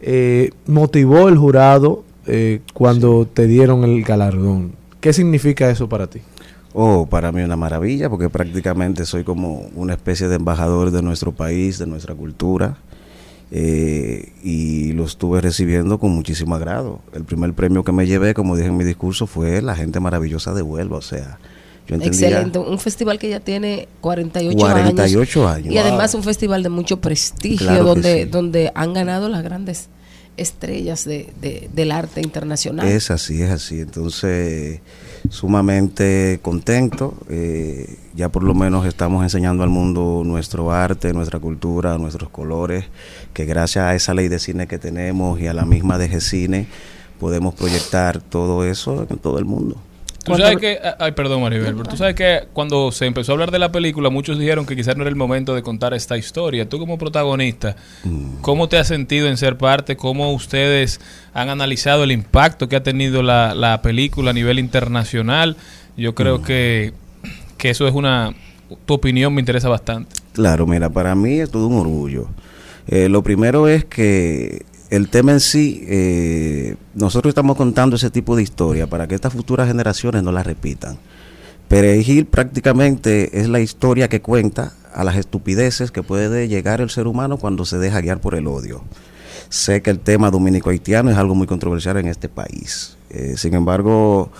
eh, motivó el jurado eh, cuando te dieron el galardón. ¿Qué significa eso para ti? Oh, para mí una maravilla porque prácticamente soy como una especie de embajador de nuestro país, de nuestra cultura. eh, y lo estuve recibiendo con muchísimo agrado. El primer premio que me llevé, como dije en mi discurso, fue la gente maravillosa de Huelva. O sea, yo entendía... Excelente, un festival que ya tiene 48, 48 años. años. Y además un festival de mucho prestigio Claro donde, sí. donde han ganado las grandes estrellas de, de- del arte internacional. Es así, es así. Entonces, sumamente contento. eh, ya por lo menos estamos enseñando al mundo nuestro arte, nuestra cultura, nuestros colores, que gracias a esa ley de cine que tenemos y a la misma de Cine podemos proyectar todo eso en todo el mundo. Tú sabes que, ay, perdón Maribel, pero tú sabes que cuando se empezó a hablar de la película, muchos dijeron que quizás no era el momento de contar esta historia. Tú como protagonista, ¿cómo te has sentido en ser parte? ¿Cómo ustedes han analizado el impacto que ha tenido la, la película a nivel internacional? Yo creo que, que eso es una... Tu opinión me interesa bastante. Claro, mira, para mí es todo un orgullo. Eh, lo primero es que el tema en sí, eh, nosotros estamos contando ese tipo de historia para que estas futuras generaciones no la repitan. Perejil prácticamente es la historia que cuenta a las estupideces que puede llegar el ser humano cuando se deja guiar por el odio. Sé que el tema dominico-haitiano es algo muy controversial en este país. Eh, sin embargo,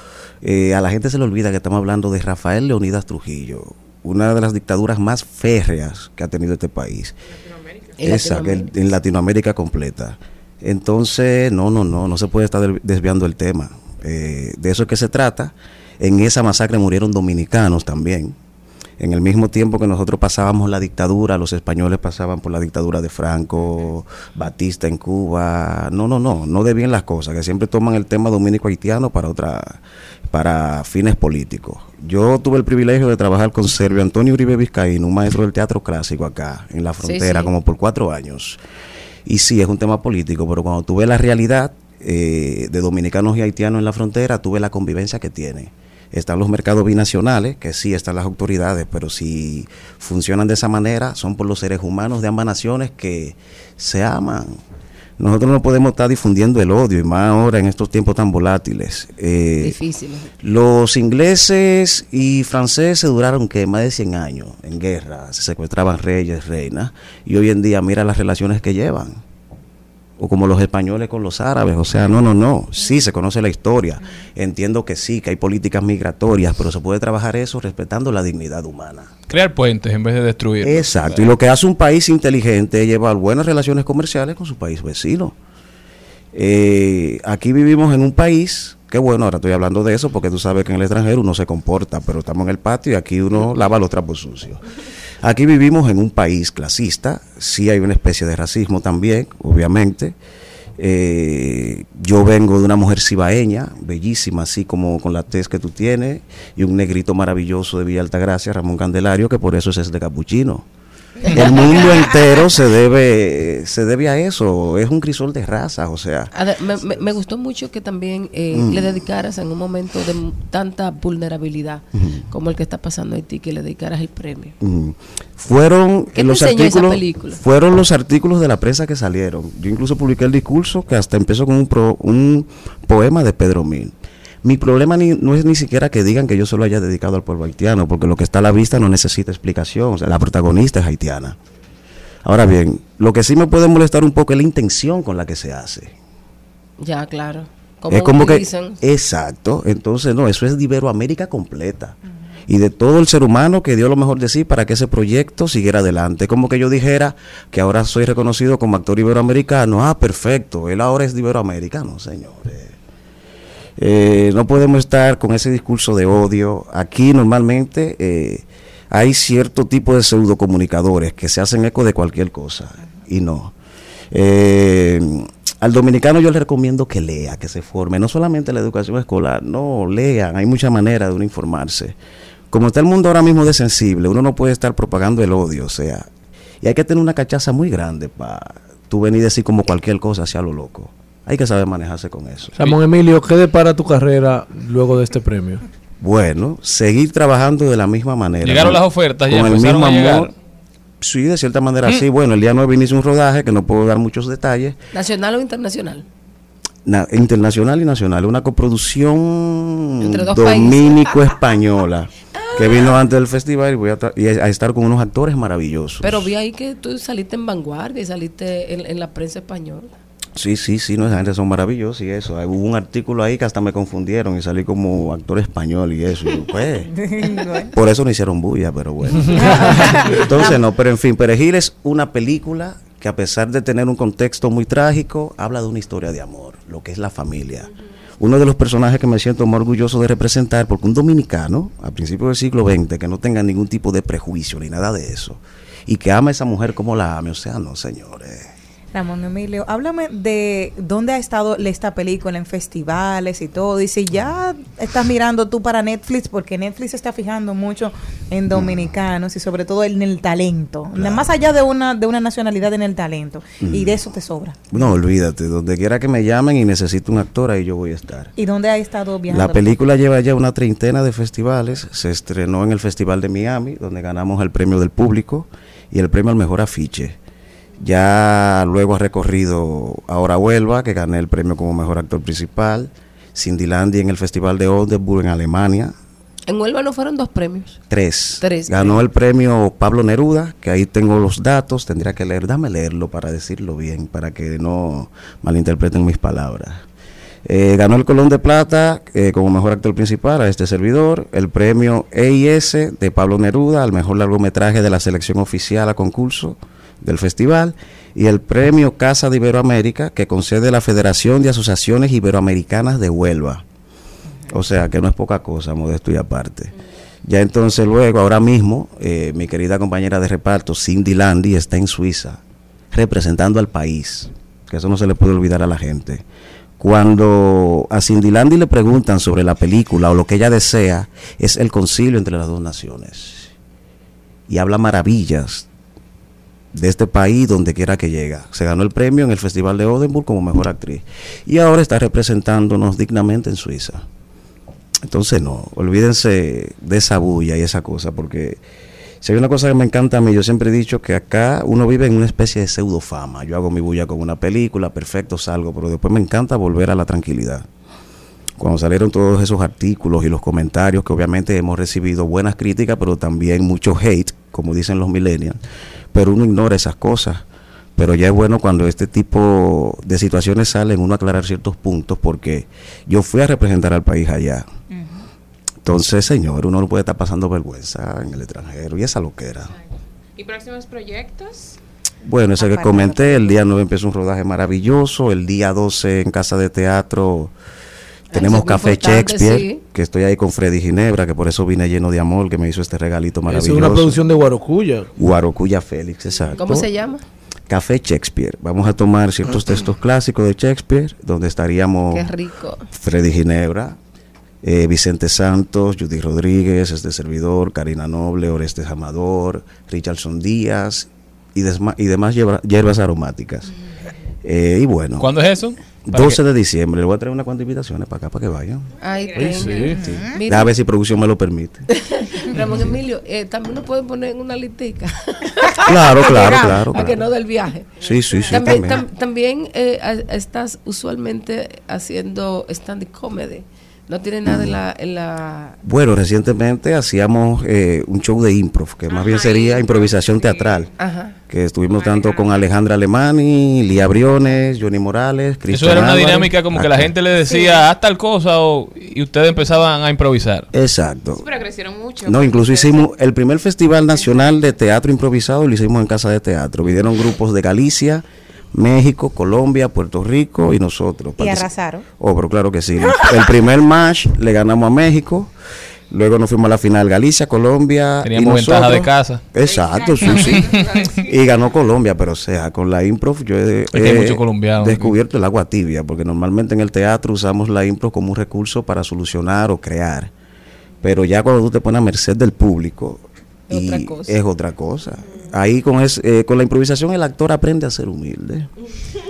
eh, a la gente se le olvida que estamos hablando de Rafael Leonidas Trujillo, una de las dictaduras más férreas que ha tenido este país. En Esa, que el- en Latinoamérica completa. Entonces, no, no, no, no se puede estar desviando el tema. Eh, de eso es que se trata. En esa masacre murieron dominicanos también. En el mismo tiempo que nosotros pasábamos la dictadura, los españoles pasaban por la dictadura de Franco, Batista en Cuba. No, no, no, no de bien las cosas, que siempre toman el tema dominico haitiano para otra para fines políticos. Yo tuve el privilegio de trabajar con Sergio Antonio Uribe Vizcaíno, un maestro del teatro clásico acá en la Sí, frontera, sí. como por cuatro años. Y sí, es un tema político, pero cuando tuve la realidad eh, de dominicanos y haitianos en la frontera, tuve la convivencia que tiene. Están los mercados binacionales, que sí están las autoridades, pero si funcionan de esa manera, son por los seres humanos de ambas naciones que se aman. Nosotros no podemos estar difundiendo el odio, y más ahora en estos tiempos tan volátiles. Eh, Difícil. los ingleses y franceses duraron que más de 100 años en guerra, se secuestraban reyes, reinas, y hoy en día mira las relaciones que llevan. O como los españoles con los árabes, o sea, no, no, no, sí se conoce la historia, entiendo que sí, que hay políticas migratorias, pero se puede trabajar eso respetando la dignidad humana. Crear puentes en vez de destruir. Exacto, y lo que hace un país inteligente es llevar buenas relaciones comerciales con su país vecino. Eh, aquí vivimos en un país, que bueno, ahora estoy hablando de eso porque tú sabes que en el extranjero uno se comporta, pero estamos en el patio y aquí uno lava los trapos sucios. Aquí vivimos en un país clasista, sí hay una especie de racismo también, obviamente. Eh, yo vengo de una mujer cibaeña, bellísima, así como con la tez que tú tienes, y un negrito maravilloso de Villa Altagracia, Ramón Candelario, que por eso es de capuchino. El mundo entero se debe, se debe a eso, es un crisol de razas, o sea. Me, me- me gustó mucho que también eh, Mm. le dedicaras en un momento de tanta vulnerabilidad como el que está pasando en Haití, que le dedicaras el premio. Mm. Fueron ¿Qué te los artículos, película? fueron los artículos de la prensa que salieron. Yo incluso publiqué el discurso que hasta empezó con un, pro- un poema de Pedro Mil. Mi problema ni- no es ni siquiera que digan que yo solo haya dedicado al pueblo haitiano, porque lo que está a la vista no necesita explicación. O sea, la protagonista es haitiana. Ahora bien, lo que sí me puede molestar un poco es la intención con la que se hace. Ya, claro. Como es como que exacto entonces no eso es de Iberoamérica completa y de todo el ser humano que dio lo mejor de sí para que ese proyecto siguiera adelante como que yo dijera que ahora soy reconocido como actor iberoamericano ah perfecto él ahora es de iberoamericano señores Eh, no podemos estar con ese discurso de odio aquí normalmente eh, hay cierto tipo de pseudo comunicadores que se hacen eco de cualquier cosa y no eh, al dominicano yo le recomiendo que lea, que se forme, no solamente la educación escolar, no, lean, hay muchas maneras de uno informarse. como está el mundo ahora mismo de sensible, uno no puede estar propagando el odio, o sea, y hay que tener una cachaza muy grande para tú venir a decir como cualquier cosa hacia lo loco. Hay que saber manejarse con eso. Ramón Emilio, ¿qué depara tu carrera luego de este premio? Bueno, seguir trabajando de la misma manera. Llegaron las ofertas, ya con el empezaron mismo amor. Sí, de cierta manera Mm. sí. Bueno, el día 9 inicia un rodaje que no puedo dar muchos detalles. ¿Nacional o internacional? Na- internacional y nacional, una coproducción Entre dos dominico-española que vino antes del festival y voy a, y a- a estar con unos actores maravillosos. Pero vi ahí que tú saliste en vanguardia y saliste en, en la prensa española. Sí, sí, sí, no, esa gente son maravillosos y eso. Hubo un artículo ahí que hasta me confundieron y salí como actor español y eso. y yo, pues, por eso no hicieron bulla, pero bueno. Entonces, no, pero en fin, Perejil es una película que a pesar de tener un contexto muy trágico, habla de una historia de amor, lo que es la familia. Uno de los personajes que me siento más orgulloso de representar, porque un dominicano, a principios del siglo XX, que no tenga ningún tipo de prejuicio ni nada de eso, y que ama a esa mujer como la ame, o sea, no, señores. Ramón Emilio, háblame de dónde ha estado esta película en festivales y todo. Y si ya estás mirando tú para Netflix, porque Netflix se está fijando mucho en dominicanos y sobre todo en el talento. Más allá de una, de una nacionalidad en el talento. Y de eso te sobra. No, olvídate, donde quiera que me llamen y necesito un actor, ahí yo voy a estar. ¿Y dónde ha estado viajando? La película lleva ya una treintena de festivales, se estrenó en el Festival de Miami, donde ganamos el premio del público y el premio al mejor afiche. Ya luego ha recorrido Ahora Huelva, que gané el premio como mejor actor principal, Cindy Landy en el Festival de Oldenburg en Alemania, En Huelva no fueron dos premios. Tres. Tres. Ganó el premio Pablo Neruda, que ahí tengo los datos, tendría que leer, dame leerlo para decirlo bien, para que no malinterpreten mis palabras. Eh, ganó el Colón de Plata eh, como mejor actor principal a este servidor, el premio EIS de Pablo Neruda al mejor largometraje de la selección oficial a concurso del festival y el premio Casa de Iberoamérica que concede la Federación de Asociaciones Iberoamericanas de Huelva. O sea, que no es poca cosa, modesto y aparte. Ya entonces luego, ahora mismo, eh, mi querida compañera de reparto, Cindy Landy, está en Suiza, representando al país, que eso no se le puede olvidar a la gente. Cuando a Cindy Landy le preguntan sobre la película o lo que ella desea, es el concilio entre las dos naciones. Y habla maravillas de este país donde quiera que llega. Se ganó el premio en el Festival de Odenburg como mejor actriz. Y ahora está representándonos dignamente en Suiza. Entonces no, olvídense de esa bulla y esa cosa, porque si hay una cosa que me encanta a mí, yo siempre he dicho que acá uno vive en una especie de pseudo fama. Yo hago mi bulla con una película, perfecto, salgo, pero después me encanta volver a la tranquilidad. Cuando salieron todos esos artículos y los comentarios, que obviamente hemos recibido buenas críticas, pero también mucho hate, como dicen los millennials, pero uno ignora esas cosas. Pero ya es bueno cuando este tipo de situaciones salen, uno aclarar ciertos puntos, porque yo fui a representar al país allá. Entonces, señor, uno no puede estar pasando vergüenza en el extranjero y esa loquera. ¿Y próximos proyectos? Bueno, ese que comenté, el día 9 empezó un rodaje maravilloso, el día 12 en Casa de Teatro tenemos es Café Shakespeare, sí. que estoy ahí con Freddy Ginebra, que por eso vine lleno de amor, que me hizo este regalito Es maravilloso. una producción de Guarocuya. Guarocuya Félix, exacto. ¿Cómo se llama? Café Shakespeare. Vamos a tomar ciertos textos clásicos de Shakespeare, donde estaríamos Qué rico. Freddy Ginebra, eh, Vicente Santos, Judy Rodríguez, este servidor, Karina Noble, Orestes Amador, Richardson Díaz y, desma- y demás hierba- hierbas aromáticas. Eh, y bueno. ¿Cuándo es eso? Para 12 que- de diciembre. Le voy a traer unas cuantas invitaciones para acá para que vayan. Ay, Ay, tenga. sí. Mira, A ver si producción me lo permite. Ramón Emilio, eh, también nos pueden poner en una listica. Claro, claro, Para claro, que claro. no del viaje. Sí, sí, sí, También, también. tam- también, eh, estás usualmente haciendo stand-up comedy. No tiene nada en la... En la Bueno, recientemente hacíamos eh, un show de improv, que más bien sería improvisación teatral. Ajá. Que estuvimos tanto con Alejandra Alemani, Lía Briones, Johnny Morales, Eso Cristian era una Álvarez. dinámica como que la gente le decía, haz tal cosa o, y ustedes empezaban a improvisar. Exacto. Pero crecieron mucho. No, incluso hicimos el primer festival nacional de teatro improvisado, lo hicimos en Casa de Teatro. Vinieron grupos de Galicia, México, Colombia, Puerto Rico y nosotros. Y arrasaron. Oh, pero claro que sí. El primer match le ganamos a México. Luego nos fuimos a la final Galicia, Colombia. y Teníamos ventaja nosotros. de casa. Exacto, sí, sí. Y ganó Colombia, pero o sea, con la improv yo he, que hay he mucho colombiano. descubierto el agua tibia, porque normalmente en el teatro usamos la improv como un recurso para solucionar o crear. Pero ya cuando tú te pones a merced del público, y Otra cosa. es otra cosa. Ahí con, es, eh, con la improvisación el actor aprende a ser humilde.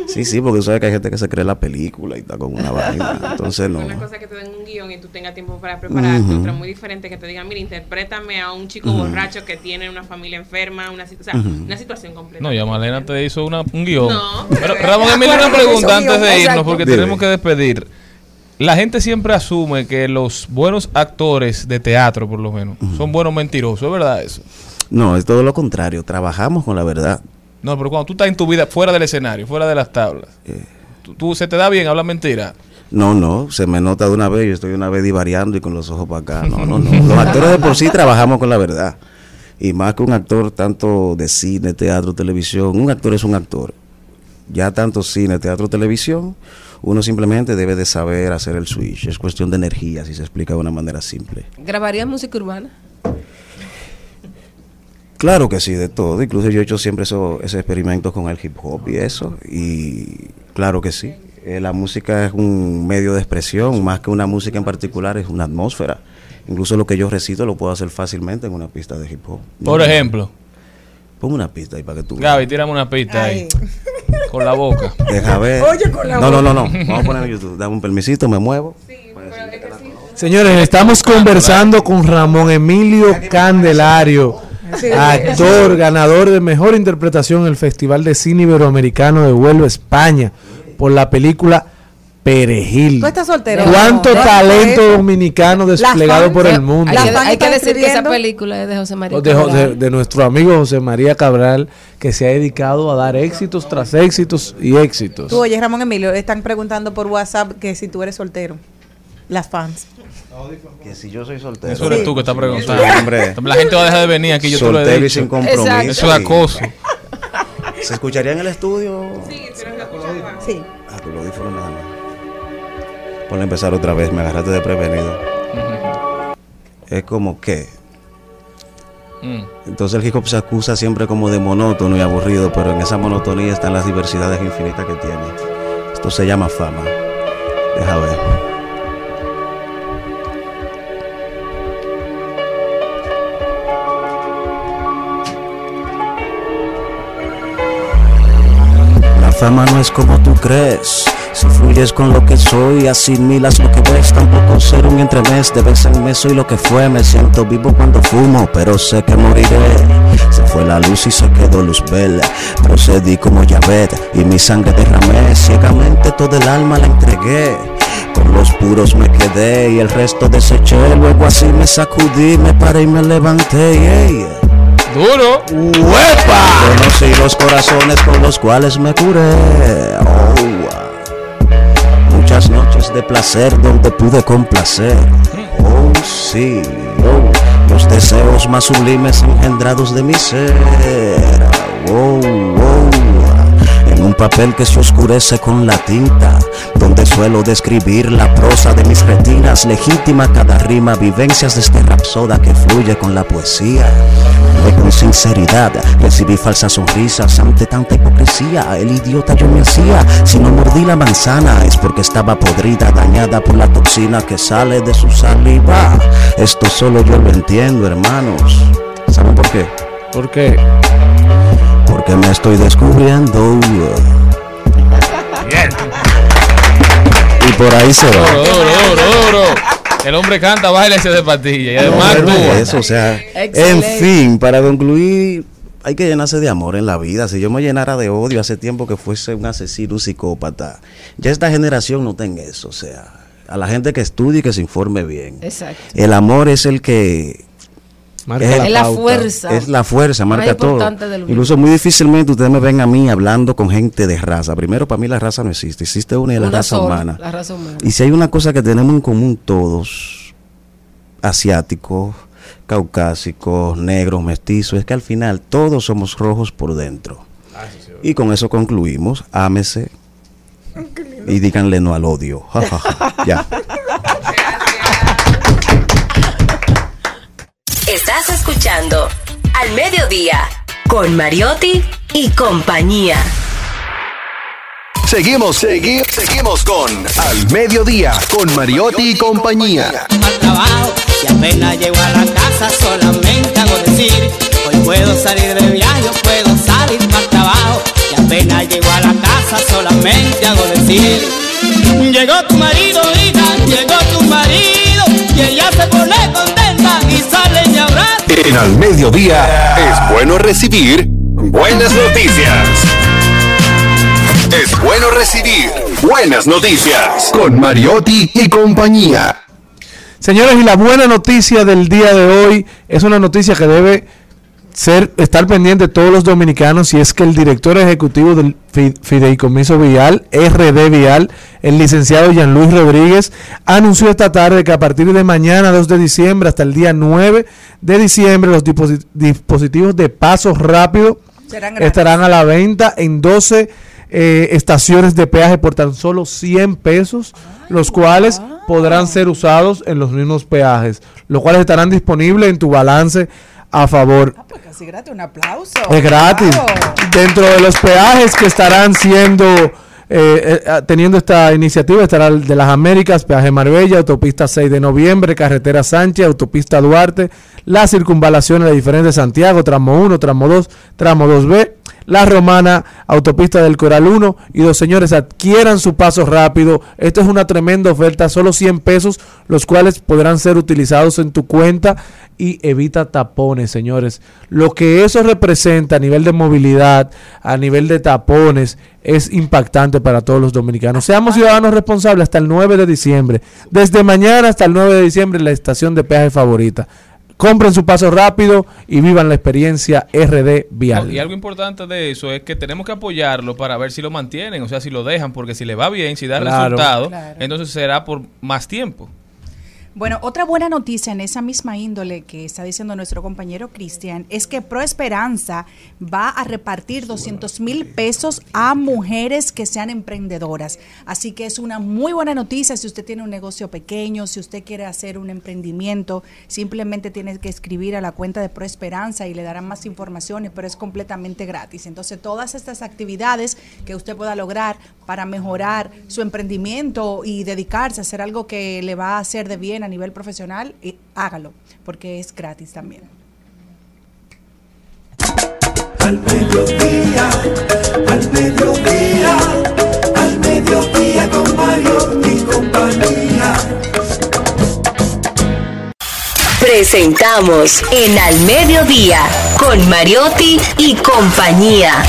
Sí, sí, porque tú sabes que hay gente que se cree la película y está con una vaina. Entonces no. Una cosa que te den un guion y tú tengas tiempo para prepararte, Ujú. otra muy diferente que te digan, mira, interprétame a un chico borracho que tiene una familia enferma, una, o sea, una situación completa. No, ya Malena te hizo una, un guion. No, pero, pero- Ramón Emilio, una pregunta antes de irnos, porque Dime. tenemos que despedir. La gente siempre asume que los buenos actores de teatro, por lo menos, son buenos mentirosos. ¿Es verdad eso? No, es todo lo contrario. Trabajamos con la verdad. No, pero cuando tú estás en tu vida fuera del escenario, fuera de las tablas, tú, tú- se te da bien hablar mentira. No, no, se me nota de una vez. Yo estoy una vez divariando y con los ojos para acá. No, no, no. Los actores de por sí trabajamos con la verdad. Y más que un actor tanto de cine, teatro, televisión, un actor es un actor. Ya tanto cine, teatro, televisión, uno simplemente debe de saber hacer el switch. Es cuestión de energía, si se explica de una manera simple. ¿Grabarías música urbana? Claro que sí, de todo. Incluso yo he hecho siempre eso, esos experimentos con el hip hop y eso. Y claro que sí. Eh, la música es un medio de expresión, más que una música en particular, es una atmósfera. Incluso lo que yo recito lo puedo hacer fácilmente en una pista de hip hop. Por No, ejemplo, Pon una pista ahí para que tú Gaby, tírame una pista ahí. Con la boca. Deja ver. Oye, con la no, no, no, boca. no. Vamos a poner en YouTube. Dame un permisito, me muevo. Señores, estamos conversando con Ramón Emilio Candelario, Sí. actor, ganador de mejor interpretación en el Festival de Cine Iberoamericano de Huelva, España, por la película Perejil. ¿Tú estás soltero? ¿Cuánto No, talento eso. dominicano desplegado fans- por el mundo? Hay que, fans hay que están decir que esa película es de José María. de, Jo- de- Cabral. de nuestro amigo José María Cabral, que se ha dedicado a dar éxitos tras éxitos y éxitos. Tú, oye, Ramón Emilio, están preguntando por WhatsApp que si tú eres soltero. Las fans. Que si yo soy soltero. Eso eres tú que estás preguntando. Sí, hombre. La gente va a dejar de venir aquí, yo te lo he Soltero y dicho. sin compromiso. Exacto. Eso es acoso. ¿Se escucharía en el estudio? Sí, pero. Sí. Ah, los audífonos nada más. Ponle a empezar otra vez, me agarraste de prevenido. Es como que. Mm. Entonces el hip hop se acusa siempre como de monótono y aburrido, pero en esa monotonía están las diversidades infinitas que tiene. Esto se llama fama. Deja ver. La fama no es como tú crees. Si fluyes con lo que soy, asimilas lo que ves. Tampoco ser un entremés. De vez en mes soy lo que fue. Me siento vivo cuando fumo, pero sé que moriré. Se fue la luz y se quedó luz vela. Procedí como Yahvé y mi sangre derramé. Ciegamente todo el alma la entregué. Con los puros me quedé y el resto deseché. Luego así me sacudí, me paré y me levanté. yeah. Duro. Conocí los corazones con los cuales me curé. Oh. Noches de placer donde pude complacer. Oh, sí. oh, los deseos más sublimes engendrados de mi ser. Oh, oh. En un papel que se oscurece con la tinta, donde suelo describir la prosa de mis retinas, legítima cada rima, vivencias de este rapsoda que fluye con la poesía. Con sinceridad, recibí falsas sonrisas ante tanta hipocresía. El idiota yo me hacía, si no mordí la manzana es porque estaba podrida, dañada por la toxina que sale de su saliva. Esto solo yo lo entiendo, hermanos. ¿Saben por qué? ¿Por qué? Porque me estoy descubriendo. Y por ahí se va. Duro, duro, duro. El hombre canta, baila y se de patilla. Y además No, tú. eso, o sea, en fin, para concluir, hay que llenarse de amor en la vida. Si yo me llenara de odio hace tiempo que fuese un asesino, un psicópata, ya esta generación no tenga eso, o sea, a la gente que estudie y que se informe bien. Exacto. El amor es el que Marca Es la Es la pauta. fuerza. es la fuerza, más marca todo. Incluso muy difícilmente ustedes me ven a mí hablando con gente de raza. Primero, para mí la raza no existe, existe una y es la Una raza sola, humana. La raza humana. Y si hay una cosa que tenemos en común todos, asiáticos, caucásicos, negros, mestizos, es que al final todos somos rojos por dentro. Y con eso concluimos, ámese y díganle no al odio. Ya. escuchando Al Mediodía con Mariotti y compañía. Seguimos, segui- seguimos con Al Mediodía con Mariotti y compañía. Al trabajo, y apenas llego a la casa solamente hago decir Hoy puedo salir de viaje, o puedo salir para trabajo y apenas llego a la casa solamente hago decir Llegó tu marido, hija, llegó tu marido y ella se pone En Al Mediodía es bueno recibir buenas noticias. Es bueno recibir buenas noticias con Mariotti y compañía. Señores, y la buena noticia del día de hoy es una noticia que debe ser estar pendiente todos los dominicanos y es que el director ejecutivo del Fi- Fideicomiso Vial, RD Vial, el licenciado Jean Luis Rodríguez, anunció esta tarde que a partir de mañana 2 de diciembre hasta el día 9 de diciembre los disposi- dispositivos de paso rápido estarán a la venta en 12 eh, estaciones de peaje por tan solo 100 pesos, los cuales podrán ser usados en los mismos peajes, los cuales estarán disponibles en tu balance a favor. Casi gratis, un aplauso. Es gratis. Dentro de los peajes que estarán siendo, eh, eh, teniendo esta iniciativa, estará el de las Américas, peaje Marbella, autopista 6 de noviembre, carretera Sánchez, autopista Duarte, las circunvalaciones de diferentes Santiago, tramo 1, tramo 2, tramo 2B, la Romana, autopista del Coral 1 y dos señores adquieran su paso rápido. Esto es una tremenda oferta, solo 100 pesos, los cuales podrán ser utilizados en tu cuenta y evita tapones, señores. Lo que eso representa a nivel de movilidad, a nivel de tapones, es impactante para todos los dominicanos. Seamos ciudadanos responsables hasta el 9 de diciembre. Desde mañana hasta el 9 de diciembre, la estación de peaje favorita. Compren su paso rápido y vivan la experiencia RD Vial. No, y algo importante de eso es que tenemos que apoyarlo para ver si lo mantienen, o sea, si lo dejan, porque si le va bien, si da Claro. resultado, Claro. entonces será por más tiempo. Bueno, otra buena noticia en esa misma índole que está diciendo nuestro compañero Cristian es que Pro Esperanza va a repartir 200 mil pesos a mujeres que sean emprendedoras. Así que es una muy buena noticia si usted tiene un negocio pequeño, si usted quiere hacer un emprendimiento, simplemente tiene que escribir a la cuenta de Pro Esperanza y le darán más informaciones, pero es completamente gratis. Entonces, todas estas actividades que usted pueda lograr para mejorar su emprendimiento y dedicarse a hacer algo que le va a hacer de bien a nivel profesional, eh, hágalo, porque es gratis también. Al mediodía, al mediodía, al mediodía con Mario y compañía. Presentamos en Al Mediodía con Mariotti y compañía.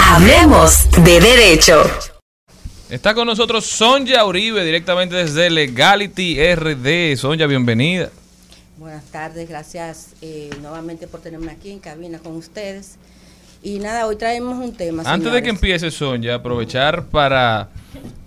Hablemos de derecho. Está con nosotros Sonja Uribe, directamente desde Legality RD. Sonja, bienvenida. Buenas tardes, gracias eh, nuevamente por tenerme aquí en cabina con ustedes. Y nada, hoy traemos un tema. Antes de que empiece Sonja, aprovechar para,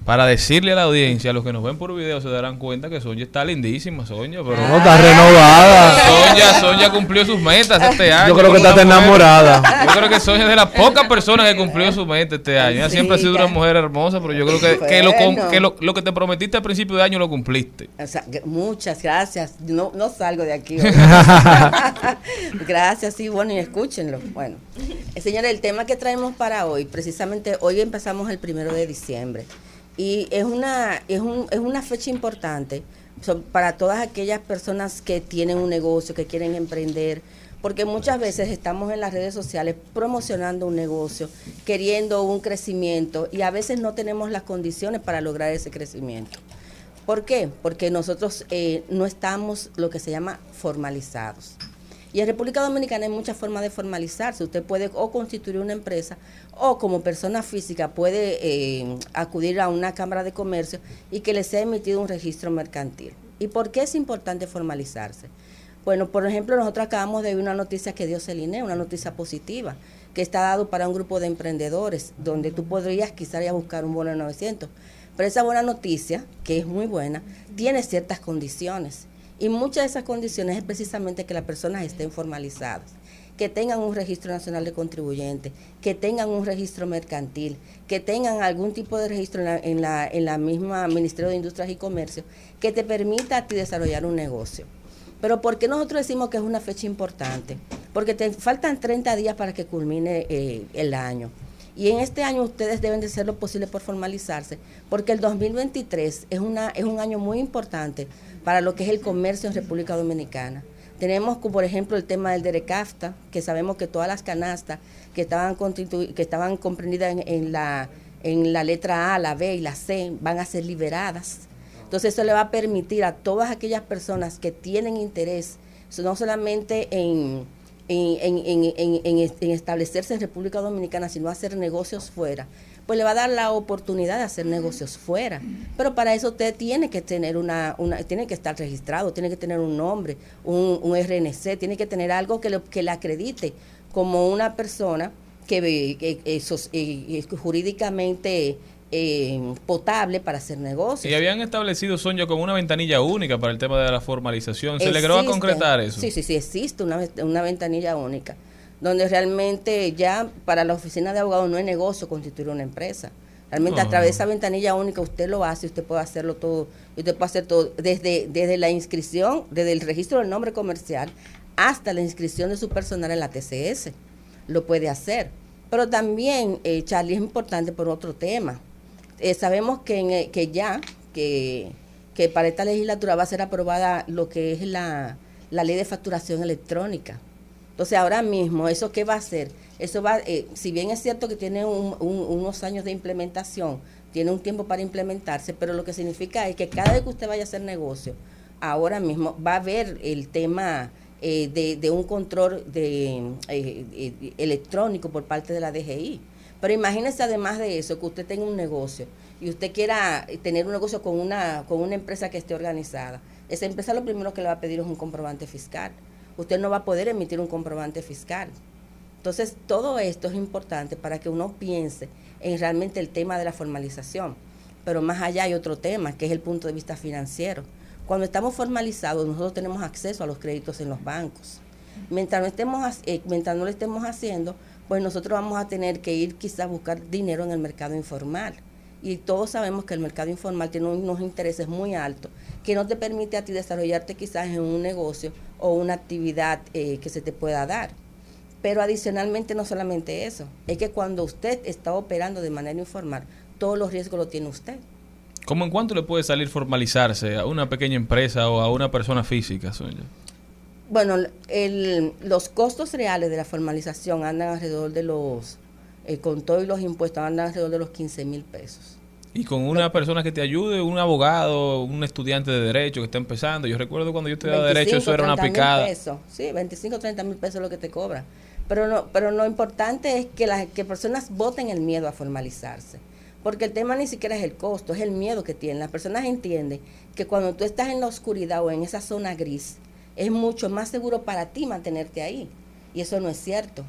para decirle a la audiencia, a los que nos ven por video se darán cuenta que Sonja está lindísima, Sonja. Pero No, está renovada. Sonja, Sonja cumplió sus metas este año. Yo creo que está mujer- enamorada. Yo creo que Sonja es de las pocas personas que cumplió su meta este año. Ella siempre ha sido una mujer hermosa, pero yo creo que, que, lo, que lo, lo que te prometiste al principio de año lo cumpliste. O sea, muchas gracias. No, no salgo de aquí. hoy. gracias, sí, bueno, y escúchenlo. Bueno, eh, señores, el tema que traemos para hoy, precisamente hoy empezamos el primero de diciembre. Y es una, es un, es una fecha importante para todas aquellas personas que tienen un negocio, que quieren emprender, porque muchas veces estamos en las redes sociales promocionando un negocio, queriendo un crecimiento y a veces no tenemos las condiciones para lograr ese crecimiento. ¿Por qué? Porque nosotros eh, no estamos lo que se llama formalizados. Y en República Dominicana hay muchas formas de formalizarse. Usted puede o constituir una empresa o como persona física puede eh, acudir a una cámara de comercio y que le sea emitido un registro mercantil. ¿Y por qué es importante formalizarse? Bueno, por ejemplo, nosotros acabamos de ver una noticia que dio Celine, una noticia positiva, que está dado para un grupo de emprendedores, donde tú podrías quizás ir a buscar un bono de 900. Pero esa buena noticia, que es muy buena, tiene ciertas condiciones. Y muchas de esas condiciones es precisamente que las personas estén formalizadas, que tengan un registro nacional de contribuyentes, que tengan un registro mercantil, que tengan algún tipo de registro en la, misma Ministerio de Industrias y Comercio, que te permita a ti desarrollar un negocio. Pero ¿por qué nosotros decimos que es una fecha importante? Porque te faltan 30 días para que culmine eh, el año. Y en este año ustedes deben de hacer lo posible por formalizarse, porque el 2023 es, una, es un año muy importante para lo que es el comercio en República Dominicana. Tenemos, por ejemplo, el tema del DERECAFTA, que sabemos que todas las canastas que estaban, que estaban comprendidas en, en la, en la letra A, la B y la C van a ser liberadas. Entonces eso le va a permitir a todas aquellas personas que tienen interés, no solamente en, en, en- en- en- en est- en establecerse en República Dominicana, sino hacer negocios fuera, pues le va a dar la oportunidad de hacer negocios fuera. Pero para eso usted tiene que tener una, una tiene que estar registrado, tiene que tener un nombre, un, RNC, tiene que tener algo que, lo- que le acredite como una persona que, eh, eh, jurídicamente eh, potable para hacer negocios. Y habían establecido, Sonia, como una ventanilla única para el tema de la formalización. ¿Se logró a Existe. concretar eso? Sí, sí, sí, existe una, una ventanilla única, donde realmente ya para la oficina de abogados no es negocio constituir una empresa. Realmente a Ah. través de esa ventanilla única usted lo hace, usted puede hacerlo todo, y usted puede hacer todo, desde, desde la inscripción, desde el registro del nombre comercial hasta la inscripción de su personal en la TCS. Lo puede hacer. Pero también, eh, Charlie, es importante por otro tema. Eh, sabemos que, eh, que ya, que, para esta legislatura va a ser aprobada lo que es la, ley de facturación electrónica. Entonces, ahora mismo, ¿eso qué va a hacer? Eso va, eh, si bien es cierto que tiene un- unos años de implementación, tiene un tiempo para implementarse, pero lo que significa es que cada vez que usted vaya a hacer negocio, ahora mismo va a haber el tema eh, de, de un control de, eh, eh, electrónico por parte de la DGI. Pero imagínese además de eso, que usted tenga un negocio y usted quiera tener un negocio con una, con una empresa que esté organizada. Esa empresa lo primero que le va a pedir es un comprobante fiscal. Usted no va a poder emitir un comprobante fiscal. Entonces, todo esto es importante para que uno piense en realmente el tema de la formalización. Pero más allá hay otro tema, que es el punto de vista financiero. Cuando estamos formalizados, nosotros tenemos acceso a los créditos en los bancos. Mientras no, estemos, eh, mientras no lo estemos haciendo, pues nosotros vamos a tener que ir quizás a buscar dinero en el mercado informal. Y todos sabemos que el mercado informal tiene unos intereses muy altos que no te permite a ti desarrollarte quizás en un negocio o una actividad eh, que se te pueda dar. Pero adicionalmente no solamente eso, es que cuando usted está operando de manera informal, todos los riesgos los tiene usted. ¿Cómo en cuánto le puede salir formalizarse a una pequeña empresa o a una persona física, Sonia? Bueno, el- los costos reales de la formalización andan alrededor de los, eh, con todos los impuestos, andan alrededor de los 15 mil pesos. Y con una persona que te ayude, un abogado, un estudiante de derecho que está empezando. Yo recuerdo cuando yo estudiaba derecho, eso era una 30 mil picada. pesos. Sí, 25, 30 mil pesos es lo que te cobra. Pero no, pero lo importante es que las que personas voten el miedo a formalizarse. Porque el tema ni siquiera es el costo, es el miedo que tienen. Las personas entienden que cuando tú estás en la oscuridad o en esa zona gris, es mucho más seguro para ti mantenerte ahí. Y eso no es cierto.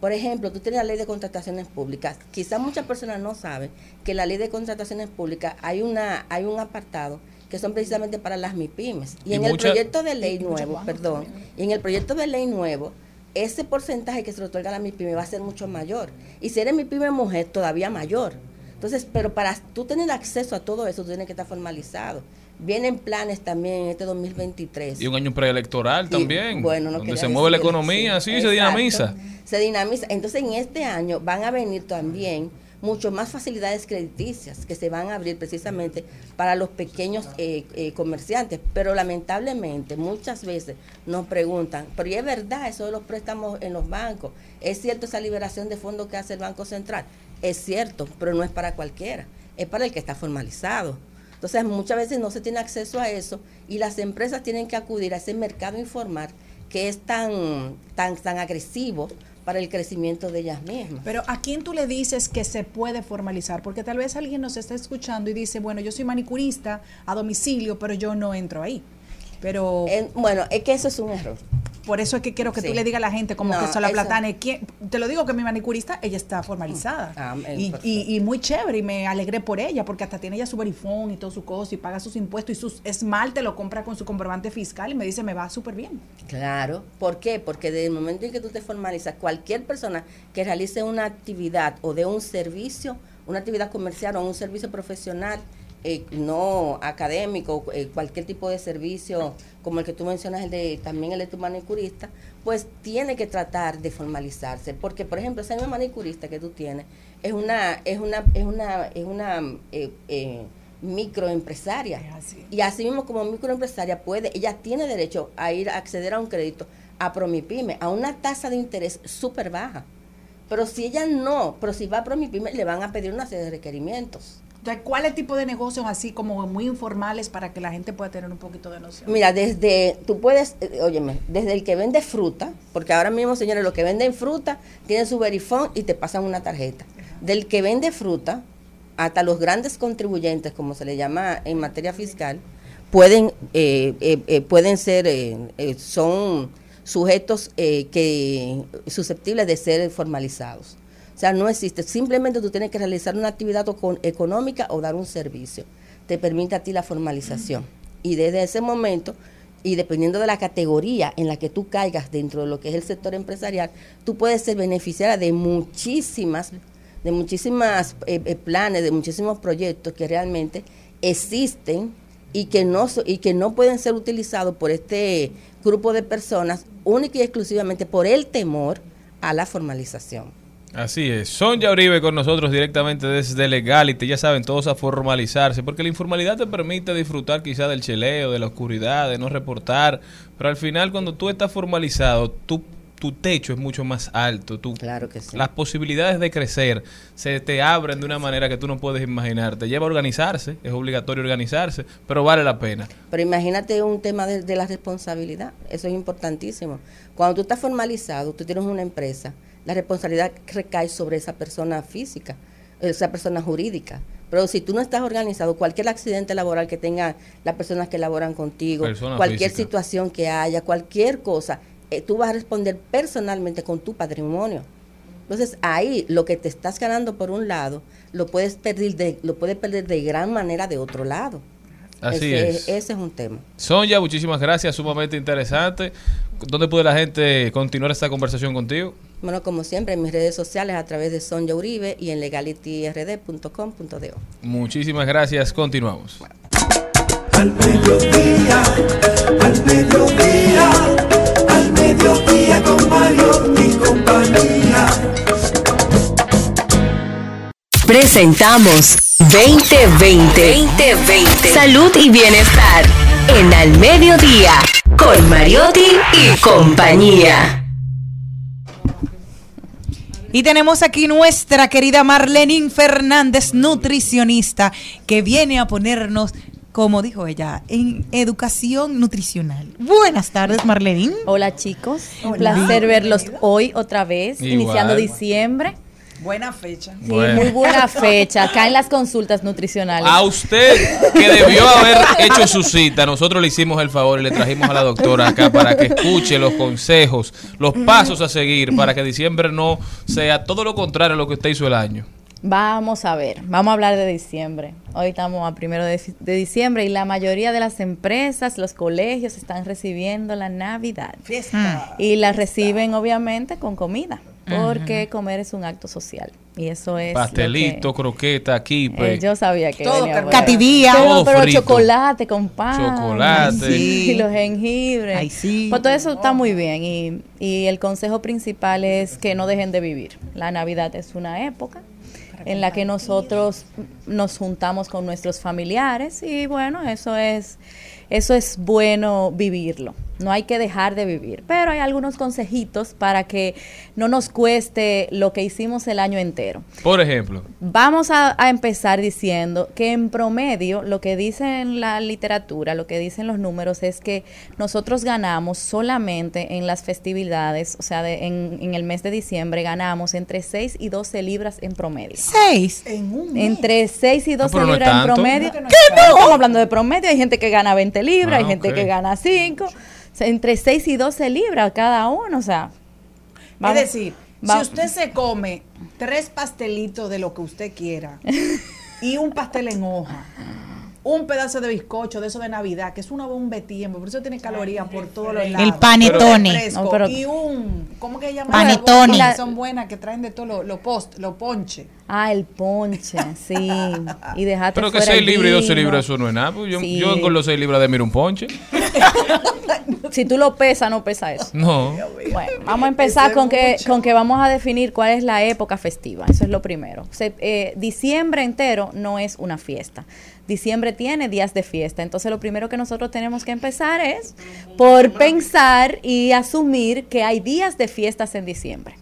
Por ejemplo, tú tienes la ley de contrataciones públicas. Quizás muchas personas no saben que en la ley de contrataciones públicas hay una hay un apartado que son precisamente para las MIPIMES. Y, Y en el proyecto de ley nuevo, perdón, y en el proyecto de ley nuevo, ese porcentaje que se le otorga a la MIPYME va a ser mucho mayor. Y si eres MIPYME mujer, todavía mayor. Entonces, pero para tú tener acceso a todo eso, tú tienes que estar formalizado. Vienen planes también en este 2023. Y un año preelectoral Sí, también, bueno, no donde se mueve la economía, sí, se dinamiza. Se dinamiza. Entonces, en este año van a venir también mucho más facilidades crediticias que se van a abrir precisamente para los pequeños eh, eh, comerciantes. Pero lamentablemente muchas veces nos preguntan, pero ¿y es verdad eso de los préstamos en los bancos? ¿Es cierto esa liberación de fondos que hace el Banco Central? Es cierto, pero no es para cualquiera, es para el que está formalizado. Entonces muchas veces no se tiene acceso a eso y las empresas tienen que acudir a ese mercado informal que es tan, tan, tan agresivo para el crecimiento de ellas mismas. Pero ¿a quién tú le dices que se puede formalizar? Porque tal vez alguien nos está escuchando y dice, bueno, yo soy manicurista a domicilio, pero yo no entro ahí. Pero... bueno, es que eso es un error. Por eso es que quiero que Sí. tú le digas a la gente como No, que Sola eso- Platane, ¿quién? te lo digo que mi manicurista, ella está formalizada. Ah, y, y, y muy chévere, y me alegré por ella, porque hasta tiene ella su verifón y todo su cosa, y paga sus impuestos, y sus esmalte lo compra con su comprobante fiscal, y me dice, me va súper bien. Claro, ¿por qué? Porque desde el momento en que tú te formalizas, cualquier persona que realice una actividad o de un servicio, una actividad comercial o un servicio profesional eh, no académico, eh, cualquier tipo de servicio, como el que tú mencionas, el de también el de tu manicurista, pues tiene que tratar de formalizarse. Porque, por ejemplo, esa misma manicurista que tú tienes es una, es una, es una, es una eh, eh, microempresaria. Y así mismo como microempresaria puede, ella tiene derecho a ir a acceder a un crédito a Promipyme, a una tasa de interés súper baja. Pero si ella no, pero si va a Promipyme, le van a pedir una serie de requerimientos. Entonces, ¿cuál es el tipo de negocios así como muy informales para que la gente pueda tener un poquito de noción? Mira, desde, tú puedes, eh, óyeme, desde el que vende fruta, porque ahora mismo, señores, los que venden fruta tienen su verifón y te pasan una tarjeta. Del que vende fruta hasta los grandes contribuyentes, como se le llama en materia fiscal, pueden, eh, eh, eh, pueden ser, eh, eh, son sujetos eh, que susceptibles de ser formalizados. O sea, no existe. Simplemente tú tienes que realizar una actividad económica o dar un servicio. Te permite a ti la formalización. Y desde ese momento, y dependiendo de la categoría en la que tú caigas dentro de lo que es el sector empresarial, tú puedes ser beneficiaria de muchísimas, de muchísimas eh, eh, planes, de muchísimos proyectos que realmente existen y que no y que no pueden ser utilizados por este grupo de personas única y exclusivamente por el temor a la formalización. Así es. Sonja Uribe con nosotros directamente desde Legality. Ya saben, todos a formalizarse, porque la informalidad te permite disfrutar quizá del cheleo, de la oscuridad, de no reportar, pero al final cuando tú estás formalizado, tú tu techo es mucho más alto. Tú, claro que sí. Las posibilidades de crecer se te abren de una manera que tú no puedes imaginar. Te lleva a organizarse, es obligatorio organizarse, pero vale la pena. Pero imagínate un tema de, de la responsabilidad, eso es importantísimo. Cuando tú estás formalizado, tú tienes una empresa, la responsabilidad recae sobre esa persona física, esa persona jurídica. Pero si tú no estás organizado, cualquier accidente laboral que tengan las personas que laboran contigo, Persona cualquier física. situación que haya, cualquier cosa, eh, tú vas a responder personalmente con tu patrimonio. Entonces ahí lo que te estás ganando por un lado, lo puedes perder de, lo puedes perder de gran manera de otro lado. Así Ese- es. Ese es un tema. Sonja, muchísimas gracias, sumamente interesante. ¿Dónde puede la gente continuar esta conversación contigo? Bueno, como siempre, en mis redes sociales a través de Sonja Uribe y en legalityrd.com.do. Muchísimas gracias, continuamos. Al mediodía, al mediodía, al mediodía con Mario y compañía. Presentamos 2020. 2020. Salud y bienestar. En Al Mediodía. Con Mariotti y compañía. Y tenemos aquí nuestra querida Marlenín Fernández, nutricionista, que viene a ponernos, como dijo ella, en educación nutricional. Buenas tardes, Marlenín. Hola chicos, un placer verlos hoy otra vez, Igual. iniciando diciembre. Buena fecha. Sí, Bueno. muy buena fecha, acá en las consultas nutricionales. A usted que debió haber hecho su cita, nosotros le hicimos el favor y le trajimos a la doctora acá para que escuche los consejos, los pasos a seguir para que diciembre no sea todo lo contrario a lo que usted hizo el año. Vamos a ver, vamos a hablar de diciembre. Hoy estamos a primero de, de diciembre y la mayoría de las empresas, los colegios están recibiendo la Navidad. Fiesta. Y la reciben obviamente con comida, porque comer es un acto social. Y eso es... que- Pastelito, croqueta, kipe. Eh, yo sabía que Todo venía cativía. Pero, Todo pero frito. chocolate con pan. Chocolate. Ay, Sí. Y los jengibres. Ay, sí. Pues todo eso está muy bien. Y, y el consejo principal es que no dejen de vivir. La Navidad es una época en la que nosotros nos juntamos con nuestros familiares y bueno, eso es eso es bueno vivirlo. No hay que dejar de vivir, pero hay algunos consejitos para que no nos cueste lo que hicimos el año entero. Por ejemplo, Vamos a, a empezar diciendo que en promedio lo que dice en la literatura, lo que dicen los números es que nosotros ganamos solamente en las festividades, o sea, de- en, en el mes de diciembre ganamos entre 6 y 12 libras en promedio. Seis. En un Entre 6 y 12 pero no es libras en promedio. No, que no ¿Qué no? Estamos hablando de promedio. Hay gente que gana 20 libras, hay Ah, gente ok. que gana 5. Entre 6 y 12 libras cada uno. O sea, vamos- es decir, si usted se come tres pastelitos de lo que usted quiera y un pastel en hoja, un pedazo de bizcocho de eso de Navidad, que es una bomba de tiempo, por eso tiene calorías por todos los lados. El panetone. No, pero- y un, ¿cómo que llaman? Panetone. Las que Son buenas, que traen de todo lo, lo post, lo ponche. Ah, el ponche, sí. Y dejate Pero que fuera 6 el libras y 12 vino. libras eso no es nada. pues yo, Sí. yo con los 6 libras de miro un ponche. Si tú lo pesas, no pesa eso. No. Bueno, vamos a empezar con que, con que vamos a definir cuál es la época festiva. Eso es lo primero. Se- eh, diciembre entero no es una fiesta. Diciembre tiene días de fiesta. Entonces lo primero que nosotros tenemos que empezar es por pensar y asumir que hay días de fiestas en diciembre.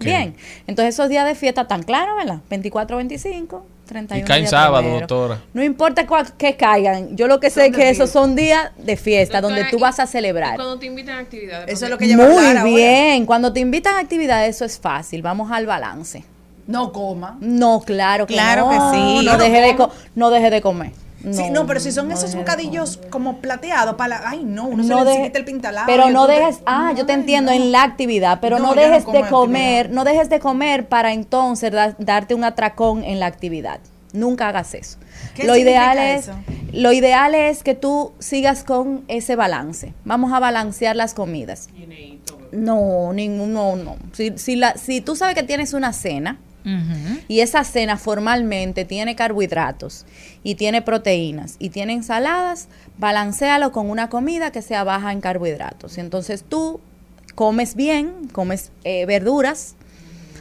Bien. Entonces esos días de fiesta están claros, ¿verdad? 24, 25, 31. Y caen sábado, primero. doctora. No importa cuál- que caigan. Yo lo que sé es que esos son días de fiesta donde tú vas a celebrar. Cuando te invitan a actividades. Eso es lo que lleva a Muy ahora. bien. Cuando te invitan a actividades, eso es fácil. Vamos al balance. No coma. No, claro que Claro no. que sí. No No deje, de no deje de comer. sí, no, pero si son esos bocadillos como plateados para la, ay no, uno No se deje- el pintalado. Pero no dejes, ah, yo te entiendo en la actividad, pero no, No, no dejes como de comer, no dejes de comer para entonces da- darte un atracón en la actividad. Nunca hagas eso. ¿Qué Lo ideal es, eso? lo ideal es que tú sigas con ese balance. Vamos a balancear las comidas. No, ninguno, no. Si, si, la, si tú sabes que tienes una cena, y esa cena formalmente tiene carbohidratos y tiene proteínas y tiene ensaladas, balancealo con una comida que sea baja en carbohidratos. Entonces tú comes bien, comes eh, verduras,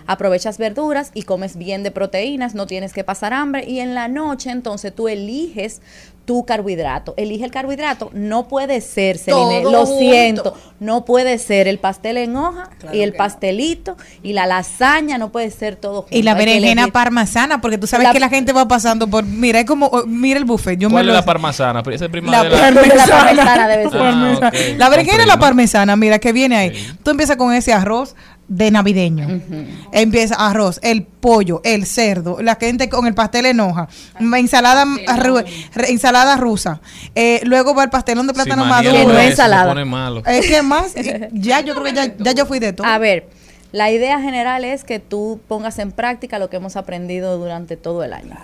aprovechas verduras y comes bien de proteínas, no tienes que pasar hambre y en la noche entonces tú eliges tu carbohidrato. Elige el carbohidrato, no puede ser, Celine, lo junto. siento, no puede ser el pastel en hoja Claro y el no. pastelito y la lasaña, no puede ser todo junto. Y la berenjena parmesana, porque tú sabes La- que la gente va pasando por, mira, es como, oh, mira el buffet. Yo me ¿Cuál lo es la parmesana? Esa es prima La de la... parmesana. La parmesana debe ser. Ah, ok. La berenjena y la parmesana, mira, que viene ahí. Tú empiezas con ese arroz de navideño. Empieza arroz, el pollo, el cerdo, la gente con el pastel en hoja, ensalada, re- ensalada rusa. Eh, luego va el pastelón de plátano Maniel maduro. lo no es ensalada. pone malo. Eh, ¿Qué más? Ya yo creo que ya, ya yo fui de todo. A ver, la idea general es que tú pongas en práctica lo que hemos aprendido durante todo el año.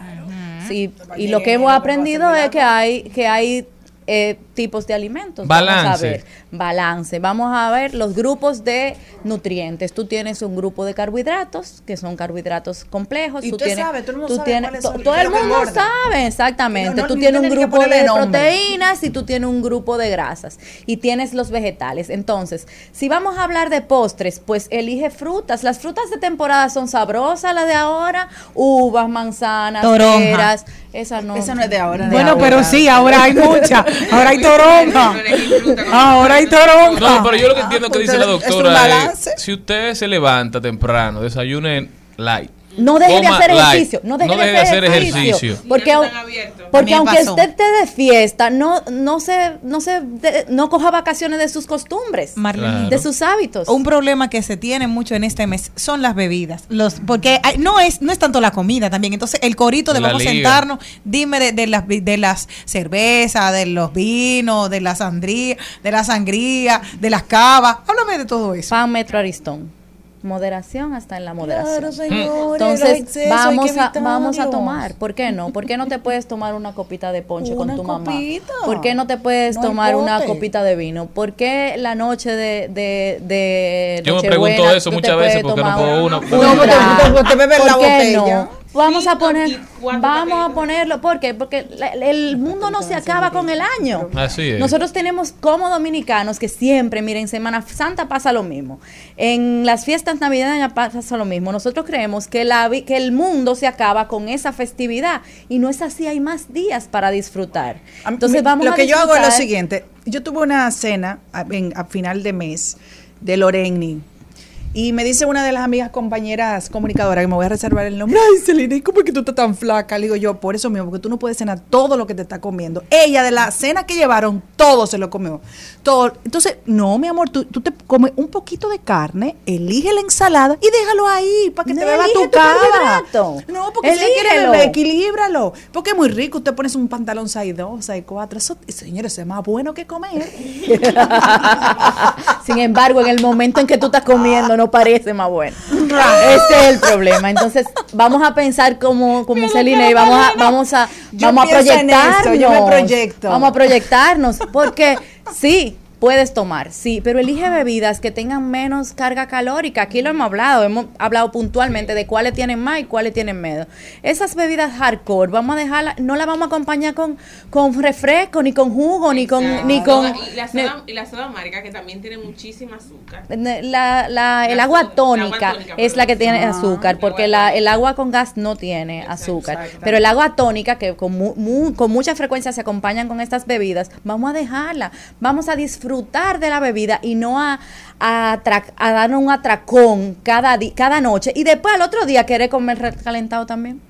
Sí, y lo que hemos aprendido es que hay que hay eh, tipos de alimentos. Vamos a Balance. ver, balance. Vamos a ver los grupos de nutrientes. Tú tienes un grupo de carbohidratos, que son carbohidratos complejos. Y tú tienes, sabe, todo el mundo tú sabe tienes- son, todo el mundo sabe, exactamente. No, no, tú tienes un grupo de proteínas y tú tienes un grupo de grasas y tienes los vegetales. Entonces, si vamos a hablar de postres, pues elige frutas. Las frutas de temporada son sabrosas, las de ahora, uvas, manzanas, peras. Esa no. Esa no es de ahora. de Bueno, ahora. pero sí, ahora hay mucha. Ahora hay toronja. Ahora hay toronja. No, pero yo lo que entiendo que dice la entonces, ¿es un doctora es, si usted se levanta temprano, desayune light. No deje de hacer light, ejercicio. No deje, deje de hacer ejercicio. Porque, mí porque aunque pasó. usted esté de fiesta, no, no se, no se, de- no coja vacaciones de sus costumbres, Marlene. de sus hábitos. Un problema que se tiene mucho en este mes son las bebidas. Los, porque hay- no es, no es tanto la comida también. Entonces, el corito de La vamos a sentarnos, dime de, de las de las cervezas, de los vinos, de la sangría, de la sangría, de las cavas. Háblame de todo eso. Pan Metro Aristón. Moderación hasta en la moderación. Claro, señores, los Entonces, excesos vamos a, vamos a tomar. ¿Por qué no? ¿Por qué no te puedes tomar una copita de ponche con tu mamá? copita. ¿Por qué no te puedes No tomar una copita de vino? ¿Por qué la noche de, de, de Yo me pregunto eso muchas veces, puedes ¿por qué no puedo un- una? un No, porque te- te bebes la ¿Por qué botella. no? Vamos a poner, vamos a ponerlo, ¿por qué? Porque la- el mundo no se acaba con el año. Así es. Nosotros tenemos como dominicanos que siempre, miren, en Semana Santa pasa lo mismo. En las fiestas navideñas pasa lo mismo. Nosotros creemos que, la, vi- que el mundo se acaba con esa festividad y no es así, hay más días para disfrutar. Entonces vamos lo a que yo hago es lo siguiente. Yo tuve una cena a, en- a final de mes de Loreni. Y me dice una de las amigas compañeras comunicadoras que me voy a reservar el nombre. Ay, Celina, ¿y cómo es que tú estás tan flaca? Le digo yo, por eso mismo, porque tú no puedes cenar todo lo que te está comiendo. Ella, de la cena que llevaron, todo se lo comió. Todo. Entonces, no, mi amor, tú, tú te comes un poquito de carne, elige la ensalada y déjalo ahí para que te beba tu carbohidrato. No, porque si quiere beber, equilíbralo. Porque es muy rico. Usted pones un pantalón 6'2, 6'4. Eso, señores, es más bueno que comer. Sin embargo, en el momento en que tú estás comiendo, no parece más bueno. Ese es el problema. Entonces, vamos a pensar como, como Celine y vamos a, vamos a, Yo vamos a proyectarnos. yo me proyecto. Vamos a proyectarnos. Porque sí, puedes tomar, sí, pero elige bebidas que tengan menos carga calórica. Aquí lo hemos hablado, hemos hablado puntualmente de cuáles tienen más y cuáles tienen menos. Esas bebidas hardcore, vamos a dejarlas, no las vamos a acompañar con, con refresco, ni con jugo, ni con, ni con y, la soda, y la soda amarga que también tiene muchísima azúcar. la, la- el La agua soda- tónica el agua tónica, es la que tiene Ah, azúcar, porque la, el agua con gas no tiene azúcar. Pero el agua tónica, que con, mu- mu- con mucha frecuencia se acompañan con estas bebidas, vamos a dejarla. Vamos a disfrutar de la bebida y no a, a, a darnos un atracón cada, cada noche. Y después al otro día querer comer recalentado también.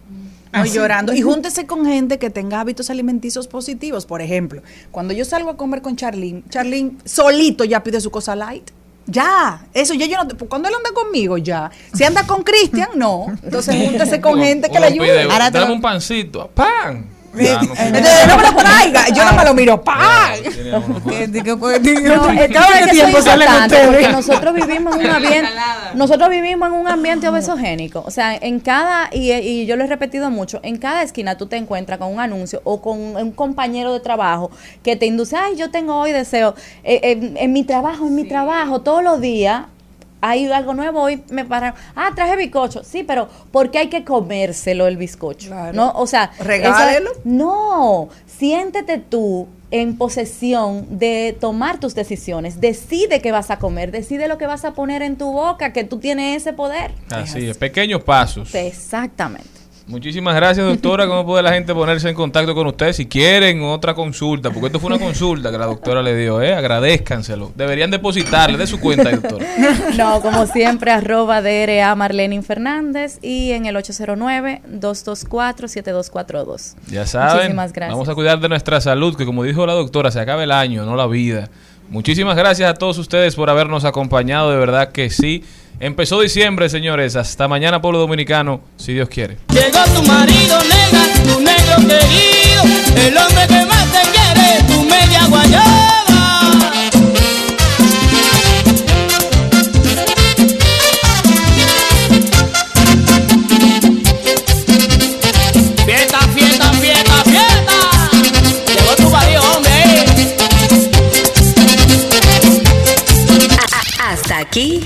No, llorando. Y júntese con gente que tenga hábitos alimenticios positivos. Por ejemplo, cuando yo salgo a comer con Charlene, Charlene solito ya pide su cosa light. Ya, eso ya yo no. Cuando él anda conmigo, ya. Si anda con Cristian, no. Entonces júntese con gente que le ayude. pide, Ahora te dame un pancito, ¡pan! Entonces, no me lo traiga. Yo no me lo miro. ¡Pam! Cada tiempo porque nosotros vivimos en un ambiente nosotros vivimos en un ambiente obesogénico. O sea en cada y, y yo lo he repetido mucho en cada esquina tú te encuentras con un anuncio o con un compañero de trabajo que te induce ay yo tengo hoy deseo eh, eh, en mi trabajo en mi trabajo todos los días hay algo nuevo hoy me pararon ah traje bizcocho sí pero ¿por qué hay que comérselo el bizcocho no o sea Regálelo. esa- no, siéntete tú en posesión de tomar tus decisiones. Decide qué vas a comer, decide lo que vas a poner en tu boca, que tú tienes ese poder. Así es, pequeños pasos. Exactamente. Muchísimas gracias, doctora. ¿Cómo puede la gente ponerse en contacto con usted si quieren otra consulta? Porque esto fue una consulta que la doctora le dio, ¿eh? Agradezcanselo. Deberían depositarle de su cuenta, doctora. No, como siempre, arroba DRA Marlenin Fernández y en el 809-224-7242. Ya saben, Muchísimas gracias. vamos a cuidar de nuestra salud, que como dijo la doctora, se acaba el año, no la vida. Muchísimas gracias a todos ustedes por habernos acompañado, de verdad que sí. Empezó diciembre, señores. Hasta mañana, pueblo dominicano, si Dios quiere. Llegó tu marido, nega, tu negro querido, el hombre que más te quiere, tu media guayaba. Fiesta, fiesta, fiesta, fiesta. Llegó tu marido, hombre. Hasta aquí,